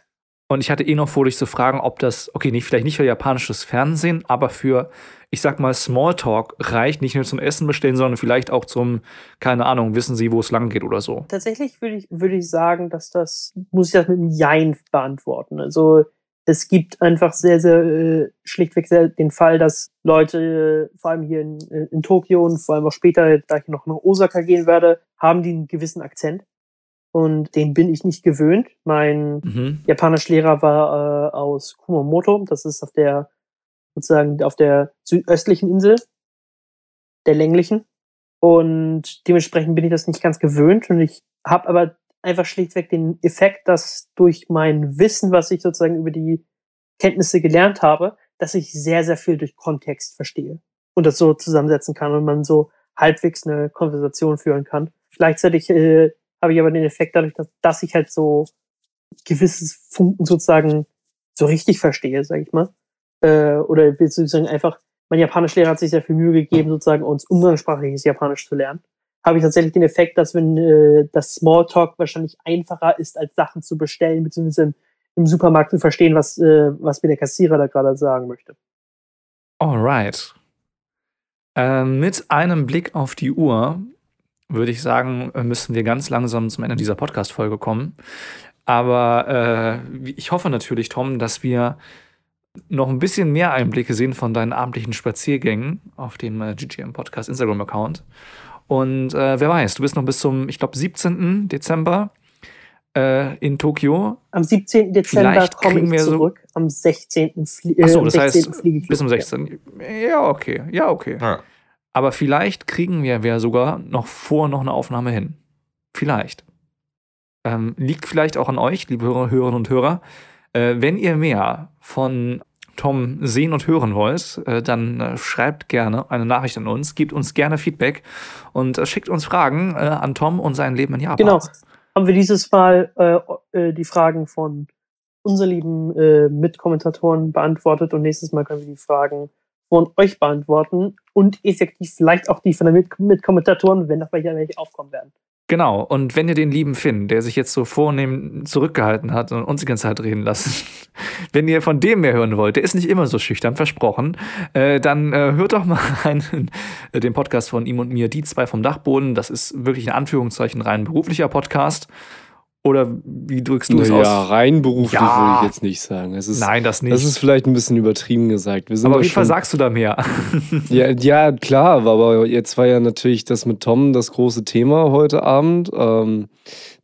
Und ich hatte eh noch vor, dich zu fragen, ob das, okay, nicht, vielleicht nicht für japanisches Fernsehen, aber für, ich sag mal, Smalltalk reicht, nicht nur zum Essen bestellen, sondern vielleicht auch zum, keine Ahnung, wissen Sie, wo es lang geht oder so. Tatsächlich würde ich, würde ich sagen, dass das, muss ich das mit einem Jein beantworten. Also, es gibt einfach sehr, sehr äh, schlichtweg sehr den Fall, dass Leute, äh, vor allem hier in, äh, in Tokio und vor allem auch später, da ich noch nach Osaka gehen werde, haben die einen gewissen Akzent. Und den bin ich nicht gewöhnt. Mein Mhm. Japanischlehrer war äh, aus Kumamoto, das ist auf der sozusagen auf der südöstlichen Insel, der länglichen. Und dementsprechend bin ich das nicht ganz gewöhnt. Und ich habe aber einfach schlichtweg den Effekt, dass durch mein Wissen, was ich sozusagen über die Kenntnisse gelernt habe, dass ich sehr, sehr viel durch Kontext verstehe und das so zusammensetzen kann und man so halbwegs eine Konversation führen kann. Gleichzeitig äh, habe ich aber den Effekt dadurch, dass, dass ich halt so gewisses Funken sozusagen so richtig verstehe, sag ich mal. Äh, oder willst du sagen, einfach, mein Japanischlehrer hat sich sehr viel Mühe gegeben, sozusagen uns umgangssprachliches Japanisch zu lernen. Habe ich tatsächlich den Effekt, dass wenn äh, das Smalltalk wahrscheinlich einfacher ist, als Sachen zu bestellen, beziehungsweise im, Supermarkt zu verstehen, was, äh, was mir der Kassierer da gerade sagen möchte. Alright. Äh, mit einem Blick auf die Uhr würde ich sagen, müssen wir ganz langsam zum Ende dieser Podcast-Folge kommen. Aber äh, ich hoffe natürlich, Tom, dass wir noch ein bisschen mehr Einblicke sehen von deinen abendlichen Spaziergängen auf dem äh, GGM Podcast Instagram-Account. Und äh, wer weiß, du bist noch bis zum, ich glaube, 17. Dezember äh, in Tokio. Am 17. Dezember Vielleicht komme ich wir so- zurück. Am 16. Flie äh, Achso, am das 16. heißt, fliege ich bis zum los, ja. 16. Ja, okay. Ja, okay. Ja. Aber vielleicht kriegen wir ja sogar noch vor noch eine Aufnahme hin. Vielleicht. Ähm, liegt vielleicht auch an euch, liebe Hörer, Hörerinnen und Hörer. Äh, wenn ihr mehr von Tom sehen und hören wollt, äh, dann äh, schreibt gerne eine Nachricht an uns, gebt uns gerne Feedback und äh, schickt uns Fragen an Tom und sein Leben in Japan. Genau. Haben wir dieses Mal die Fragen von unseren lieben Mitkommentatoren beantwortet und nächstes Mal können wir die Fragen von euch beantworten und effektiv vielleicht auch die von den Mit Mitkommentatoren, wenn noch welche aufkommen werden. Genau, und wenn ihr den lieben Finn, der sich jetzt so vornehm zurückgehalten hat und uns die ganze Zeit reden lassen, wenn ihr von dem mehr hören wollt, der ist nicht immer so schüchtern, versprochen, äh, dann äh, hört doch mal rein in äh, den Podcast von ihm und mir, die zwei vom Dachboden. Das ist wirklich in Anführungszeichen rein beruflicher Podcast. Oder wie drückst du es Naja, aus? rein beruflich Ja. würde ich jetzt nicht sagen. Es ist, Nein, das nicht. das ist vielleicht ein bisschen übertrieben gesagt. Aber auf jeden Fall sagst du da mehr. Ja, ja, klar, aber jetzt war ja natürlich das mit Tom das große Thema heute Abend. Ähm,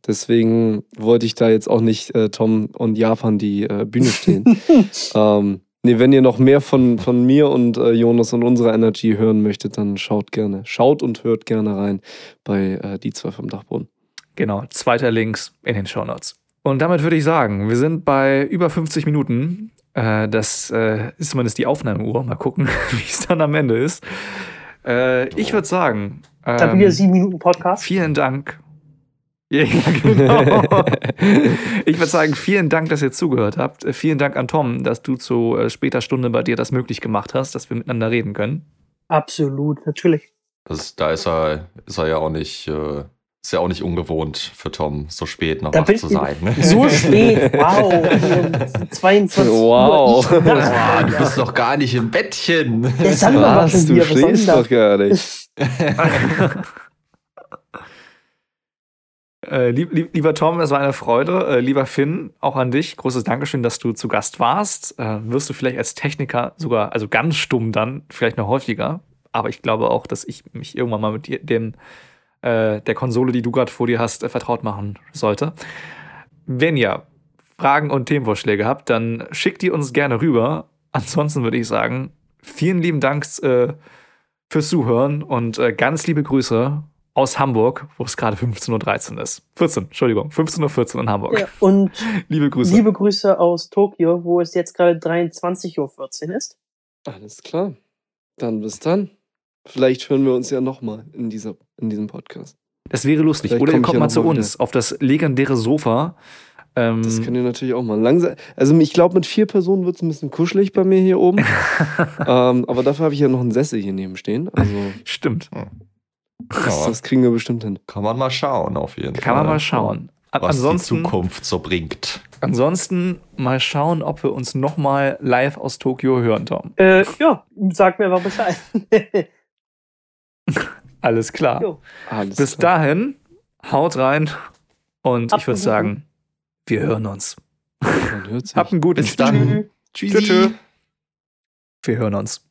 deswegen wollte ich da jetzt auch nicht äh, Tom und Japan die äh, Bühne stehen. ähm, nee, wenn ihr noch mehr von, von mir und äh, Jonas und unserer Energy hören möchtet, dann schaut gerne. Schaut und hört gerne rein bei äh, die zwei vom Dachboden. Genau, zweiter Links in den Shownotes. Und damit würde ich sagen, wir sind bei über 50 Minuten. Äh, das äh, ist zumindest die Aufnahmeuhr. Mal gucken, wie es dann am Ende ist. Äh, ich würde sagen, Dann ähm, wieder sieben Minuten Podcast. vielen Dank. Ja, genau. ich würde sagen, vielen Dank, dass ihr zugehört habt. Vielen Dank an Tom, dass du zu äh, später Stunde bei dir das möglich gemacht hast, dass wir miteinander reden können. Absolut, natürlich. Das, da ist er, ist er ja auch nicht, äh, ist ja auch nicht ungewohnt für Tom, so spät noch Da wach zu sein. Ne? So spät, wow. Um 22 Wow. Uhr. Ah, du bist doch gar nicht im Bettchen. Der Sandmann war Was? Du. Was denn schläfst das? doch gar nicht. Äh, lieb, lieb, lieber Tom, es war eine Freude. Äh, lieber Finn, auch an dich. Großes Dankeschön, dass du zu Gast warst. Äh, wirst du vielleicht als Techniker sogar, also ganz stumm dann, vielleicht noch häufiger. Aber ich glaube auch, dass ich mich irgendwann mal mit dir, dem, äh, der Konsole, die du gerade vor dir hast, äh, vertraut machen sollte. Wenn ihr Fragen und Themenvorschläge habt, dann schickt die uns gerne rüber. Ansonsten würde ich sagen, vielen lieben Dank äh, fürs Zuhören und äh, ganz liebe Grüße aus Hamburg, wo es gerade 15.13 Uhr ist. 14, Entschuldigung, 15.14 Uhr in Hamburg. Ja, und Liebe Grüße. liebe Grüße aus Tokio, wo es jetzt gerade 23.14 Uhr ist. Alles klar. Dann bis dann. Vielleicht hören wir uns ja nochmal in, dieser, in diesem Podcast. das wäre lustig. Vielleicht Oder ihr komm ich kommt mal zu mal uns auf das legendäre Sofa. Ähm, Das könnt ihr natürlich auch mal langsam. Also ich glaube, mit vier Personen wird es ein bisschen kuschelig bei mir hier oben. ähm, aber dafür habe ich ja noch einen Sessel hier neben stehen. Also stimmt. das, Ja, das kriegen wir bestimmt hin. kann man mal schauen, auf jeden Fall. Kann man mal schauen. Was Ansonsten, die Zukunft so bringt. Ansonsten mal schauen, ob wir uns nochmal live aus Tokio hören, Tom. Äh, ja, sag mir aber Bescheid. Alles klar. Jo. Alles Bis klar. dahin, haut rein und Habt ich würde sagen, wir hören uns. Habt einen guten Bis dann. Tschüss. Tschüss. Wir hören uns.